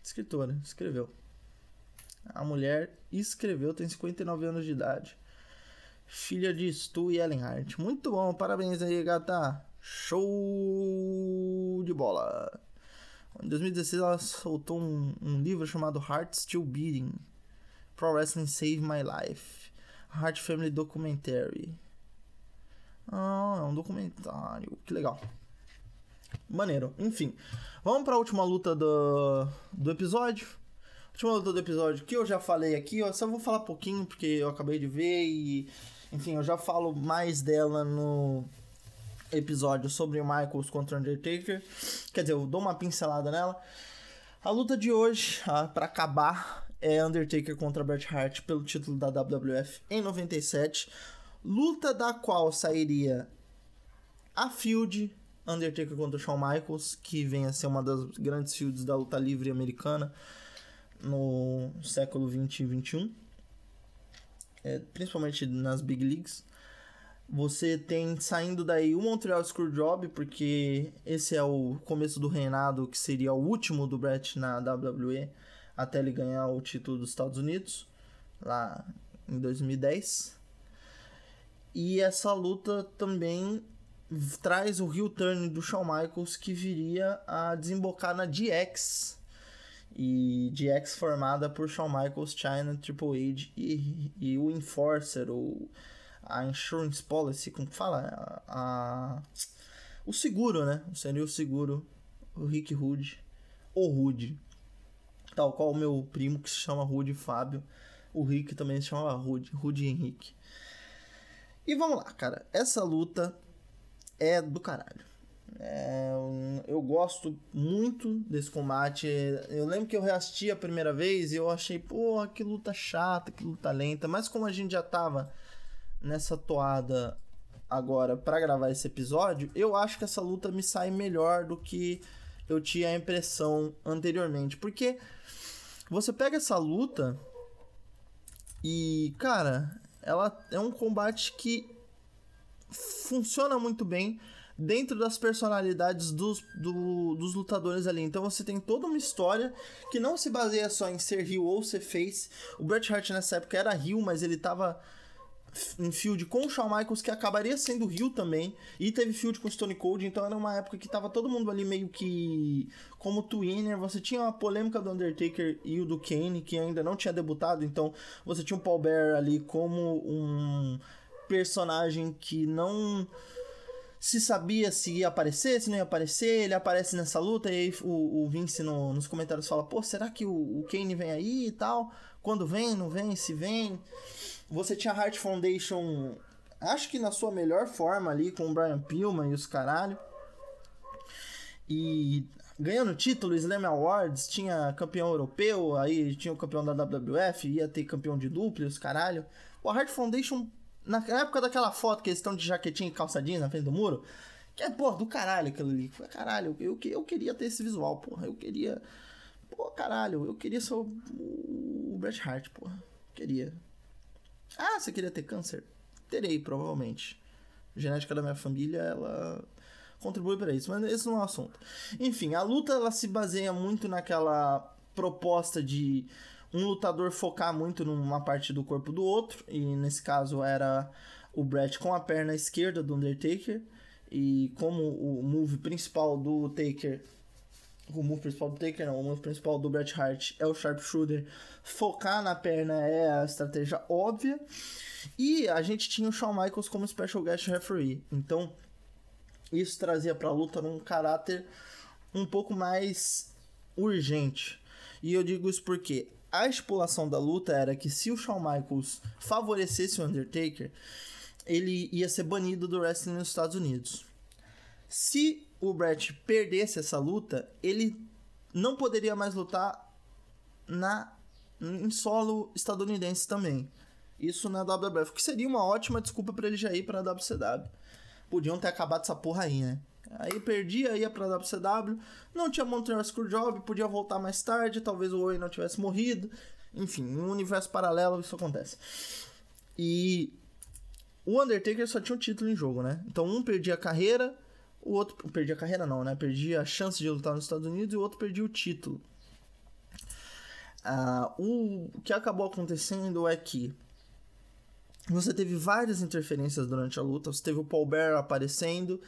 Escritora, escreveu. A mulher escreveu, tem 59 anos de idade. Filha de Stu e Ellen Hart. Muito bom, parabéns aí, gata. Show de bola! Em 2016 ela soltou um, um livro chamado Heart Still Beating Pro Wrestling Save My Life Heart Family Documentary. Ah, é um documentário. Que legal. Maneiro. Enfim, vamos para a última luta do, do episódio. Última luta do episódio que eu já falei aqui, ó, só vou falar pouquinho porque eu acabei de ver e enfim, eu já falo mais dela no episódio sobre Michaels contra Undertaker. Quer dizer, eu dou uma pincelada nela. A luta de hoje, ah, para acabar, é Undertaker contra Bret Hart pelo título da WWF em 97. Luta da qual sairia a feud Undertaker contra Shawn Michaels, que vem a ser uma das grandes feuds da luta livre americana no século 20 e 21. É, principalmente nas big leagues. Você tem saindo daí o Montreal Screwjob, porque esse é o começo do reinado que seria o último do Brett na WWE, até ele ganhar o título dos Estados Unidos, lá em 2010. E essa luta também traz o heel turn do Shawn Michaels que viria a desembocar na DX. E DX formada por Shawn Michaels, China, Triple H e, e o Enforcer, o, a Insurance Policy, como fala? A, a, o seguro, né? Seria o seguro, o Rick Rude, ou Rude. Tal qual o meu primo que se chama Rude Fábio. O Rick também se chama Rude, Rude Henrique. E vamos lá, cara. Essa luta é do caralho. É, eu gosto muito desse combate. Eu lembro que eu reassisti a primeira vez e eu achei, pô, que luta chata, que luta lenta. Mas como a gente já tava nessa toada agora para gravar esse episódio, eu acho que essa luta me sai melhor do que eu tinha a impressão anteriormente. Porque você pega essa luta e, cara, ela é um combate que funciona muito bem dentro das personalidades dos, do, dos lutadores ali. Então você tem toda uma história que não se baseia só em ser heel ou ser face. O Bret Hart nessa época era heel, mas ele tava em field com o Shawn Michaels, que acabaria sendo Rio também, e teve field com o Stone Cold, então era uma época que tava todo mundo ali meio que como twinner, você tinha uma polêmica do Undertaker e o do Kane, que ainda não tinha debutado, então você tinha o Paul Bear ali como um personagem que não se sabia se ia aparecer, se não ia aparecer, ele aparece nessa luta, e aí o, o Vince no, nos comentários fala, pô, será que o, o Kane vem aí e tal? Quando vem, não vem, se vem... Você tinha Heart Foundation, acho que na sua melhor forma ali, com o Brian Pillman e os caralho. E ganhando título, Slam Awards, tinha campeão europeu, aí tinha o campeão da WWF, ia ter campeão de dupla os caralho. O Heart Foundation, na época daquela foto que eles estão de jaquetinha e calça jeans na frente do muro, que é, pô, do caralho aquilo ali. Caralho, eu, eu, eu queria ter esse visual, porra. Eu queria. Pô, caralho, eu queria ser o, o Bret Hart, porra. Queria. Ah, você queria ter câncer? Terei, provavelmente. A genética da minha família, ela contribui para isso, mas esse não é o assunto. Enfim, a luta ela se baseia muito naquela proposta de um lutador focar muito numa parte do corpo do outro, e nesse caso era o Brett com a perna esquerda do Undertaker, e como o move principal do Taker o move principal do Taker, não, o move principal do Bret Hart é o Sharpshooter. Focar na perna é a estratégia óbvia. E a gente tinha o Shawn Michaels como Special Guest Referee. Então, isso trazia pra luta um caráter um pouco mais urgente. E eu digo isso porque a estipulação da luta era que se o Shawn Michaels favorecesse o Undertaker, ele ia ser banido do wrestling nos Estados Unidos. Se o Brett perdesse essa luta, ele não poderia mais lutar na em solo estadunidense também. Isso na WWF, que seria uma ótima desculpa para ele já ir para a WCW. Podiam ter acabado essa porra aí, né? Aí perdia, ia pra WCW, não tinha Montreal Screwjob, podia voltar mais tarde, talvez o Owen não tivesse morrido. Enfim, em um universo paralelo isso acontece. E o Undertaker só tinha um título em jogo, né? Então um perdia a carreira, o outro perdia a carreira não, né? Perdia a chance de lutar nos Estados Unidos e o outro perdia o título. Ah, o que acabou acontecendo é que você teve várias interferências durante a luta. Você teve o Paul Bear aparecendo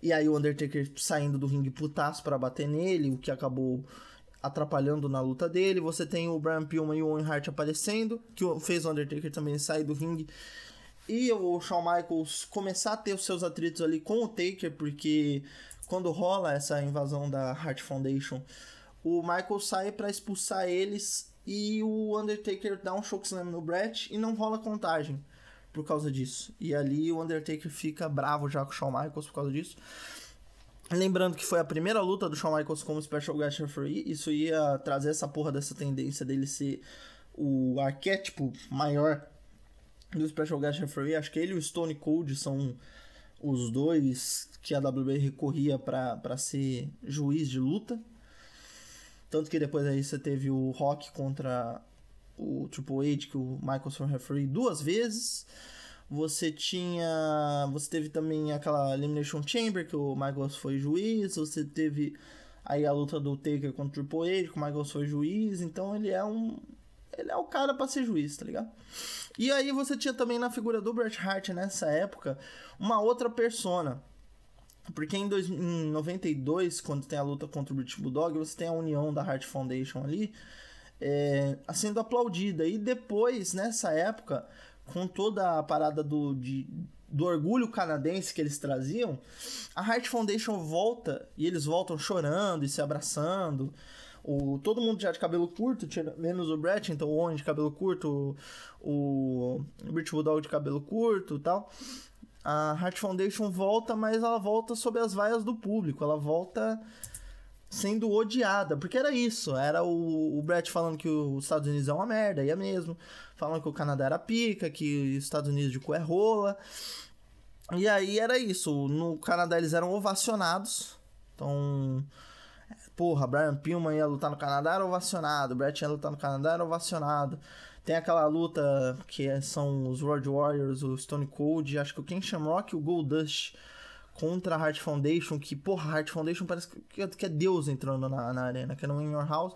e aí o Undertaker saindo do ringue putaço para bater nele, o que acabou atrapalhando na luta dele. Você tem o Brian Pillman e o Owen Hart aparecendo, que fez o Undertaker também sair do ringue e o Shawn Michaels começar a ter os seus atritos ali com o Taker, porque quando rola essa invasão da Heart Foundation, o Michael sai para expulsar eles e o Undertaker dá um chokeslam no Brett e não rola contagem por causa disso. E ali o Undertaker fica bravo já com o Shawn Michaels por causa disso. Lembrando que foi a primeira luta do Shawn Michaels como Special Guest Referee, isso ia trazer essa porra dessa tendência dele ser o arquétipo maior do Special Guest Referee. Acho que ele e o Stone Cold são os dois que a WWE recorria para ser juiz de luta. Tanto que depois aí você teve o Rock contra o Triple H, que o Michael foi referee duas vezes. Você tinha. Você teve também aquela Elimination Chamber, que o Michaels foi juiz. Você teve aí a luta do Taker contra o Triple H, que o Michaels foi juiz. Então ele é um. Ele é o cara para ser juiz, tá ligado? E aí você tinha também na figura do Bret Hart nessa época uma outra persona. Porque em, dois, em 92, quando tem a luta contra o British Bulldog, você tem a união da Heart Foundation ali é, sendo aplaudida. E depois, nessa época, com toda a parada do, de, do orgulho canadense que eles traziam, a Heart Foundation volta e eles voltam chorando e se abraçando. O, todo mundo já de cabelo curto, menos o Brett, então o Owen de cabelo curto, o, o British Bulldog de cabelo curto e tal. A Heart Foundation volta, mas ela volta sob as vaias do público. Ela volta sendo odiada, porque era isso, era o, o Brett falando que os Estados Unidos é uma merda, e é mesmo, falando que o Canadá era pica, que os Estados Unidos de cu é rola, e aí era isso, no Canadá eles eram ovacionados, então, porra, Brian Pillman ia lutar no Canadá, era ovacionado, Brett ia lutar no Canadá, era ovacionado, tem aquela luta que são os Road Warriors, o Stone Cold, acho que o Ken Shamrock e o Goldust, contra a Heart Foundation, que, porra, a Heart Foundation parece que, que é Deus entrando na, na arena, que é no In Your House.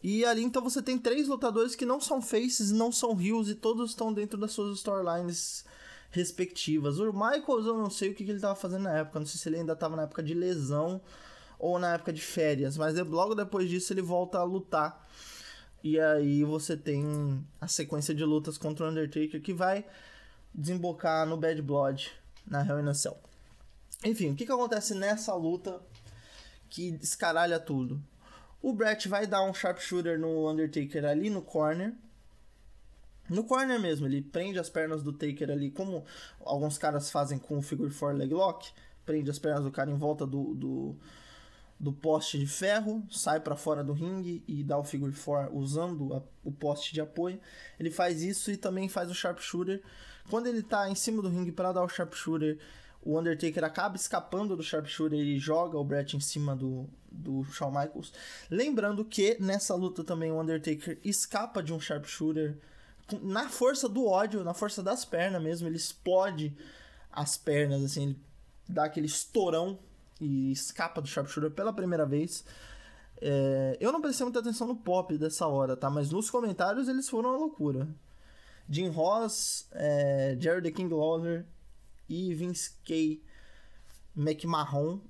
E ali então você tem três lutadores que não são faces, não são heels e todos estão dentro das suas storylines respectivas. O Michaels eu não sei o que, que ele estava fazendo na época, não sei se ele ainda estava na época de lesão ou na época de férias, mas logo depois disso ele volta a lutar. E aí você tem a sequência de lutas contra o Undertaker que vai desembocar no Bad Blood na Hell in a Cell. Enfim, o que, que acontece nessa luta que descaralha tudo? O Brett vai dar um sharpshooter no Undertaker ali no corner. No corner mesmo, ele prende as pernas do Taker ali, como alguns caras fazem com o Figure 4 Leg Lock. Prende as pernas do cara em volta do, do, do poste de ferro, sai para fora do ringue e dá o Figure 4 usando a, o poste de apoio. Ele faz isso e também faz o sharpshooter. Quando ele tá em cima do ringue para dar o sharpshooter, o Undertaker acaba escapando do Sharpshooter e joga o Brett em cima do, do Shawn Michaels. Lembrando que nessa luta também o Undertaker escapa de um Sharpshooter na força do ódio, na força das pernas mesmo. Ele explode as pernas, assim, ele dá aquele estourão e escapa do Sharpshooter pela primeira vez. É, eu não prestei muita atenção no pop dessa hora, tá? Mas nos comentários eles foram uma loucura. Jim Ross, é, Jerry the King Lawler e Vince K. McMahon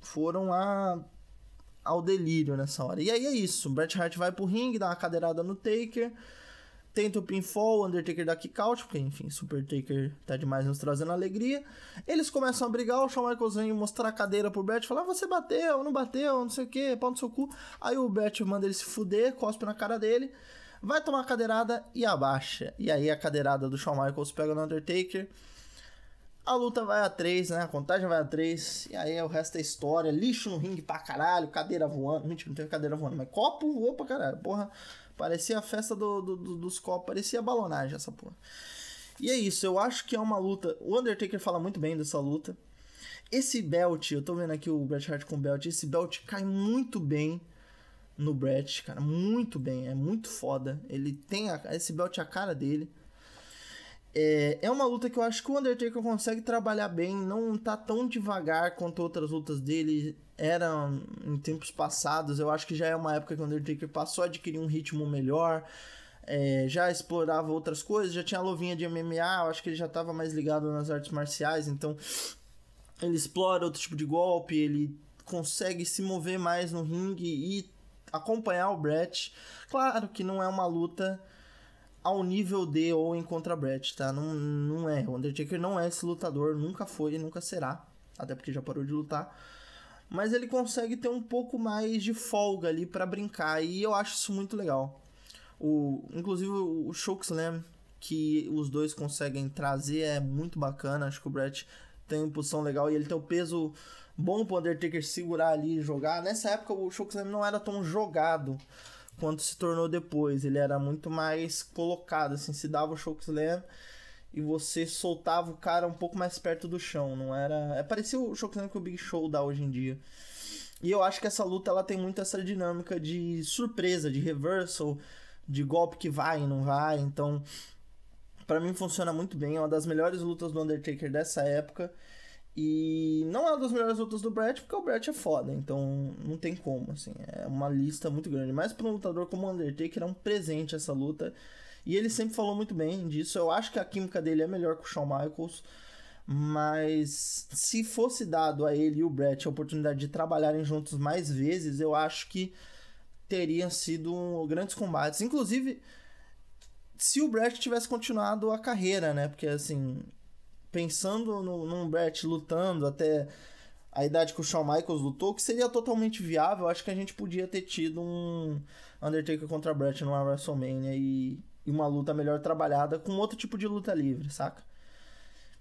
foram a, ao delírio nessa hora. E aí é isso. Bret Hart vai pro ringue, dá uma cadeirada no Taker. Tenta o pinfall, o Undertaker dá kick out, porque enfim, Super Taker tá demais nos trazendo alegria. Eles começam a brigar, o Shawn Michaels vem mostrar a cadeira pro Bret, falar: ah, você bateu, não bateu, não sei o que, pau no seu cu. Aí o Bret manda ele se fuder, cospe na cara dele, vai tomar a cadeirada e abaixa. E aí a cadeirada do Shawn Michaels pega no Undertaker. A luta vai a 3, né? A contagem vai a 3. E aí o resto é história. Lixo no ringue pra caralho, cadeira voando. Mentira, não teve cadeira voando, mas copo voou pra caralho. Porra, parecia a festa do, do, do, dos copos, parecia balonagem essa porra. E é isso, eu acho que é uma luta. O Undertaker fala muito bem dessa luta. Esse belt, eu tô vendo aqui o Bret Hart com belt, esse belt cai muito bem no Bret, cara, muito bem, é muito foda. Ele tem a, esse belt é a cara dele. É, é uma luta que eu acho que o Undertaker consegue trabalhar bem, não tá tão devagar quanto outras lutas dele eram em tempos passados. Eu acho que já é uma época que o Undertaker passou a adquirir um ritmo melhor, é, já explorava outras coisas, já tinha a luvinha de MMA, eu acho que ele já estava mais ligado nas artes marciais, então ele explora outro tipo de golpe, ele consegue se mover mais no ringue e acompanhar o Brett. Claro que não é uma luta ao nível de ou em contra Brett, tá? Não, não é. O Undertaker não é esse lutador, nunca foi e nunca será. Até porque já parou de lutar. Mas ele consegue ter um pouco mais de folga ali para brincar. E eu acho isso muito legal. O, inclusive o Chokeslam que os dois conseguem trazer é muito bacana. Acho que o Brett tem uma posição legal e ele tem o peso bom pro Undertaker segurar ali e jogar. Nessa época o Chokeslam não era tão jogado quanto se tornou depois. Ele era muito mais colocado, assim, se dava o chokeslam e você soltava o cara um pouco mais perto do chão, não era... É parecia o chokeslam que o Big Show dá hoje em dia. E eu acho que essa luta ela tem muito essa dinâmica de surpresa, de reversal, de golpe que vai e não vai, então para mim funciona muito bem, é uma das melhores lutas do Undertaker dessa época. E não é uma das melhores lutas do Brett, porque o Brett é foda, então não tem como, assim. É uma lista muito grande. Mas para um lutador como o Undertaker é um presente essa luta. E ele sempre falou muito bem disso. Eu acho que a química dele é melhor que o Shawn Michaels. Mas se fosse dado a ele e o Brett a oportunidade de trabalharem juntos mais vezes, eu acho que teriam sido grandes combates. Inclusive, se o Brett tivesse continuado a carreira, né? Porque assim, pensando no, num Brett lutando até a idade que o Shawn Michaels lutou, que seria totalmente viável, acho que a gente podia ter tido um Undertaker contra Brett numa WrestleMania e, e uma luta melhor trabalhada com outro tipo de luta livre, saca?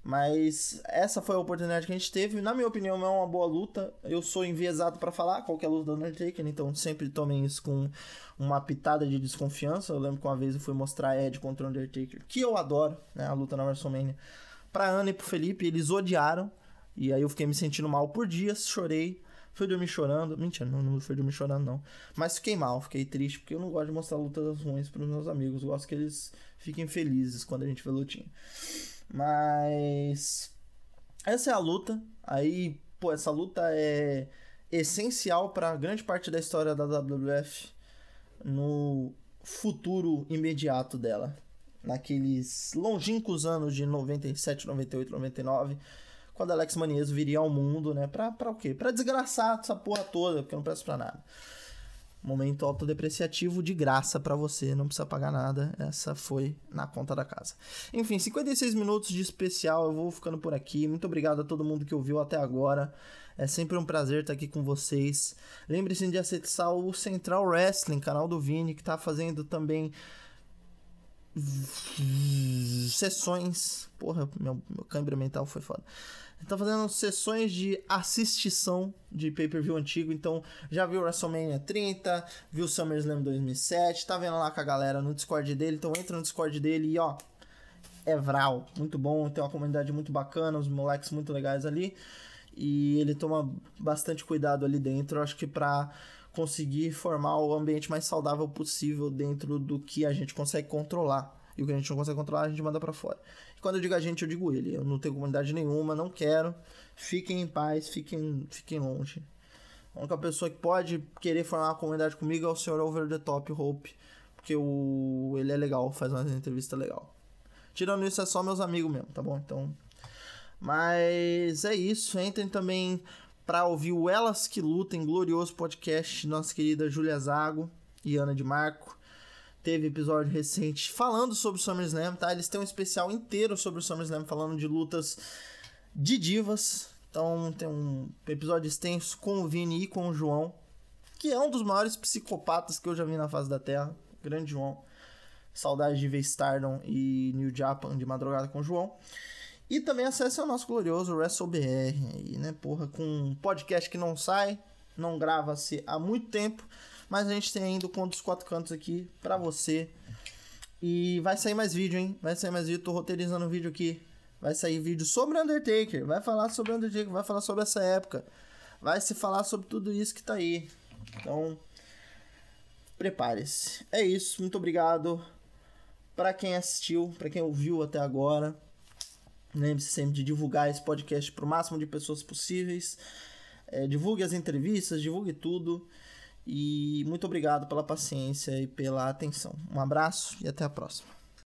Mas essa foi a oportunidade que a gente teve. Na minha opinião, é uma boa luta. Eu sou enviesado para falar qualquer luta do Undertaker, então sempre tomem isso com uma pitada de desconfiança. Eu lembro que uma vez eu fui mostrar Ed contra o Undertaker, que eu adoro, né? A luta na WrestleMania. Pra Ana e pro Felipe, eles odiaram. E aí eu fiquei me sentindo mal por dias, chorei. Fui dormir chorando. Mentira, não, não fui dormir chorando, não. Mas fiquei mal, fiquei triste, porque eu não gosto de mostrar lutas ruins pros meus amigos. Eu gosto que eles fiquem felizes quando a gente vê lutinha. Mas essa é a luta. Aí, pô, essa luta é essencial para grande parte da história da WWF no futuro imediato dela. Naqueles longínquos anos de 97, 98, 99, quando Alex Manieso viria ao mundo, né? Pra, pra o quê? Pra desgraçar essa porra toda, porque não presta pra nada. Momento autodepreciativo de graça para você, não precisa pagar nada. Essa foi na conta da casa. Enfim, 56 minutos de especial, eu vou ficando por aqui. Muito obrigado a todo mundo que ouviu até agora. É sempre um prazer estar aqui com vocês. Lembre-se de acessar o Central Wrestling, canal do Vini, que tá fazendo também sessões. Porra, meu, meu câmbio mental foi foda. Tá fazendo sessões de assistição de pay-per-view antigo, então já viu WrestleMania 30, viu SummerSlam 2007, tá vendo lá com a galera no Discord dele, então entra no Discord dele e ó, é Vral, muito bom, tem uma comunidade muito bacana, os moleques muito legais ali, e ele toma bastante cuidado ali dentro, acho que pra conseguir formar o ambiente mais saudável possível dentro do que a gente consegue controlar. E o que a gente não consegue controlar, a gente manda para fora. E quando eu digo a gente, eu digo ele. Eu não tenho comunidade nenhuma, não quero. Fiquem em paz, fiquem, fiquem longe. A única pessoa que pode querer formar uma comunidade comigo é o senhor Over the Top Hope. Porque o, ele é legal, faz uma entrevista legal. Tirando isso, é só meus amigos mesmo, tá bom? Então. Mas é isso. Entrem também para ouvir o Elas que Lutem, glorioso podcast, nossa querida Julia Zago e Ana de Marco teve episódio recente falando sobre o SummerSlam, tá? Eles têm um especial inteiro sobre o SummerSlam falando de lutas de divas. Então tem um episódio extenso com o Vini e com o João, que é um dos maiores psicopatas que eu já vi na face da Terra. Grande João. Saudade de ver Stardom e New Japan de madrugada com o João. E também acesse o nosso glorioso WrestleBR aí, né? Porra, com um podcast que não sai, não grava-se há muito tempo mas a gente tem ainda o Conto dos Quatro Cantos aqui pra você. E vai sair mais vídeo, hein? Vai sair mais vídeo. Tô roteirizando um vídeo aqui. Vai sair vídeo sobre Undertaker. Vai falar sobre Undertaker. Vai falar sobre essa época. Vai se falar sobre tudo isso que tá aí. Então, prepare-se. É isso. Muito obrigado para quem assistiu, para quem ouviu até agora. Lembre-se sempre de divulgar esse podcast para o máximo de pessoas possíveis. É, divulgue as entrevistas, divulgue tudo. E muito obrigado pela paciência e pela atenção. Um abraço e até a próxima.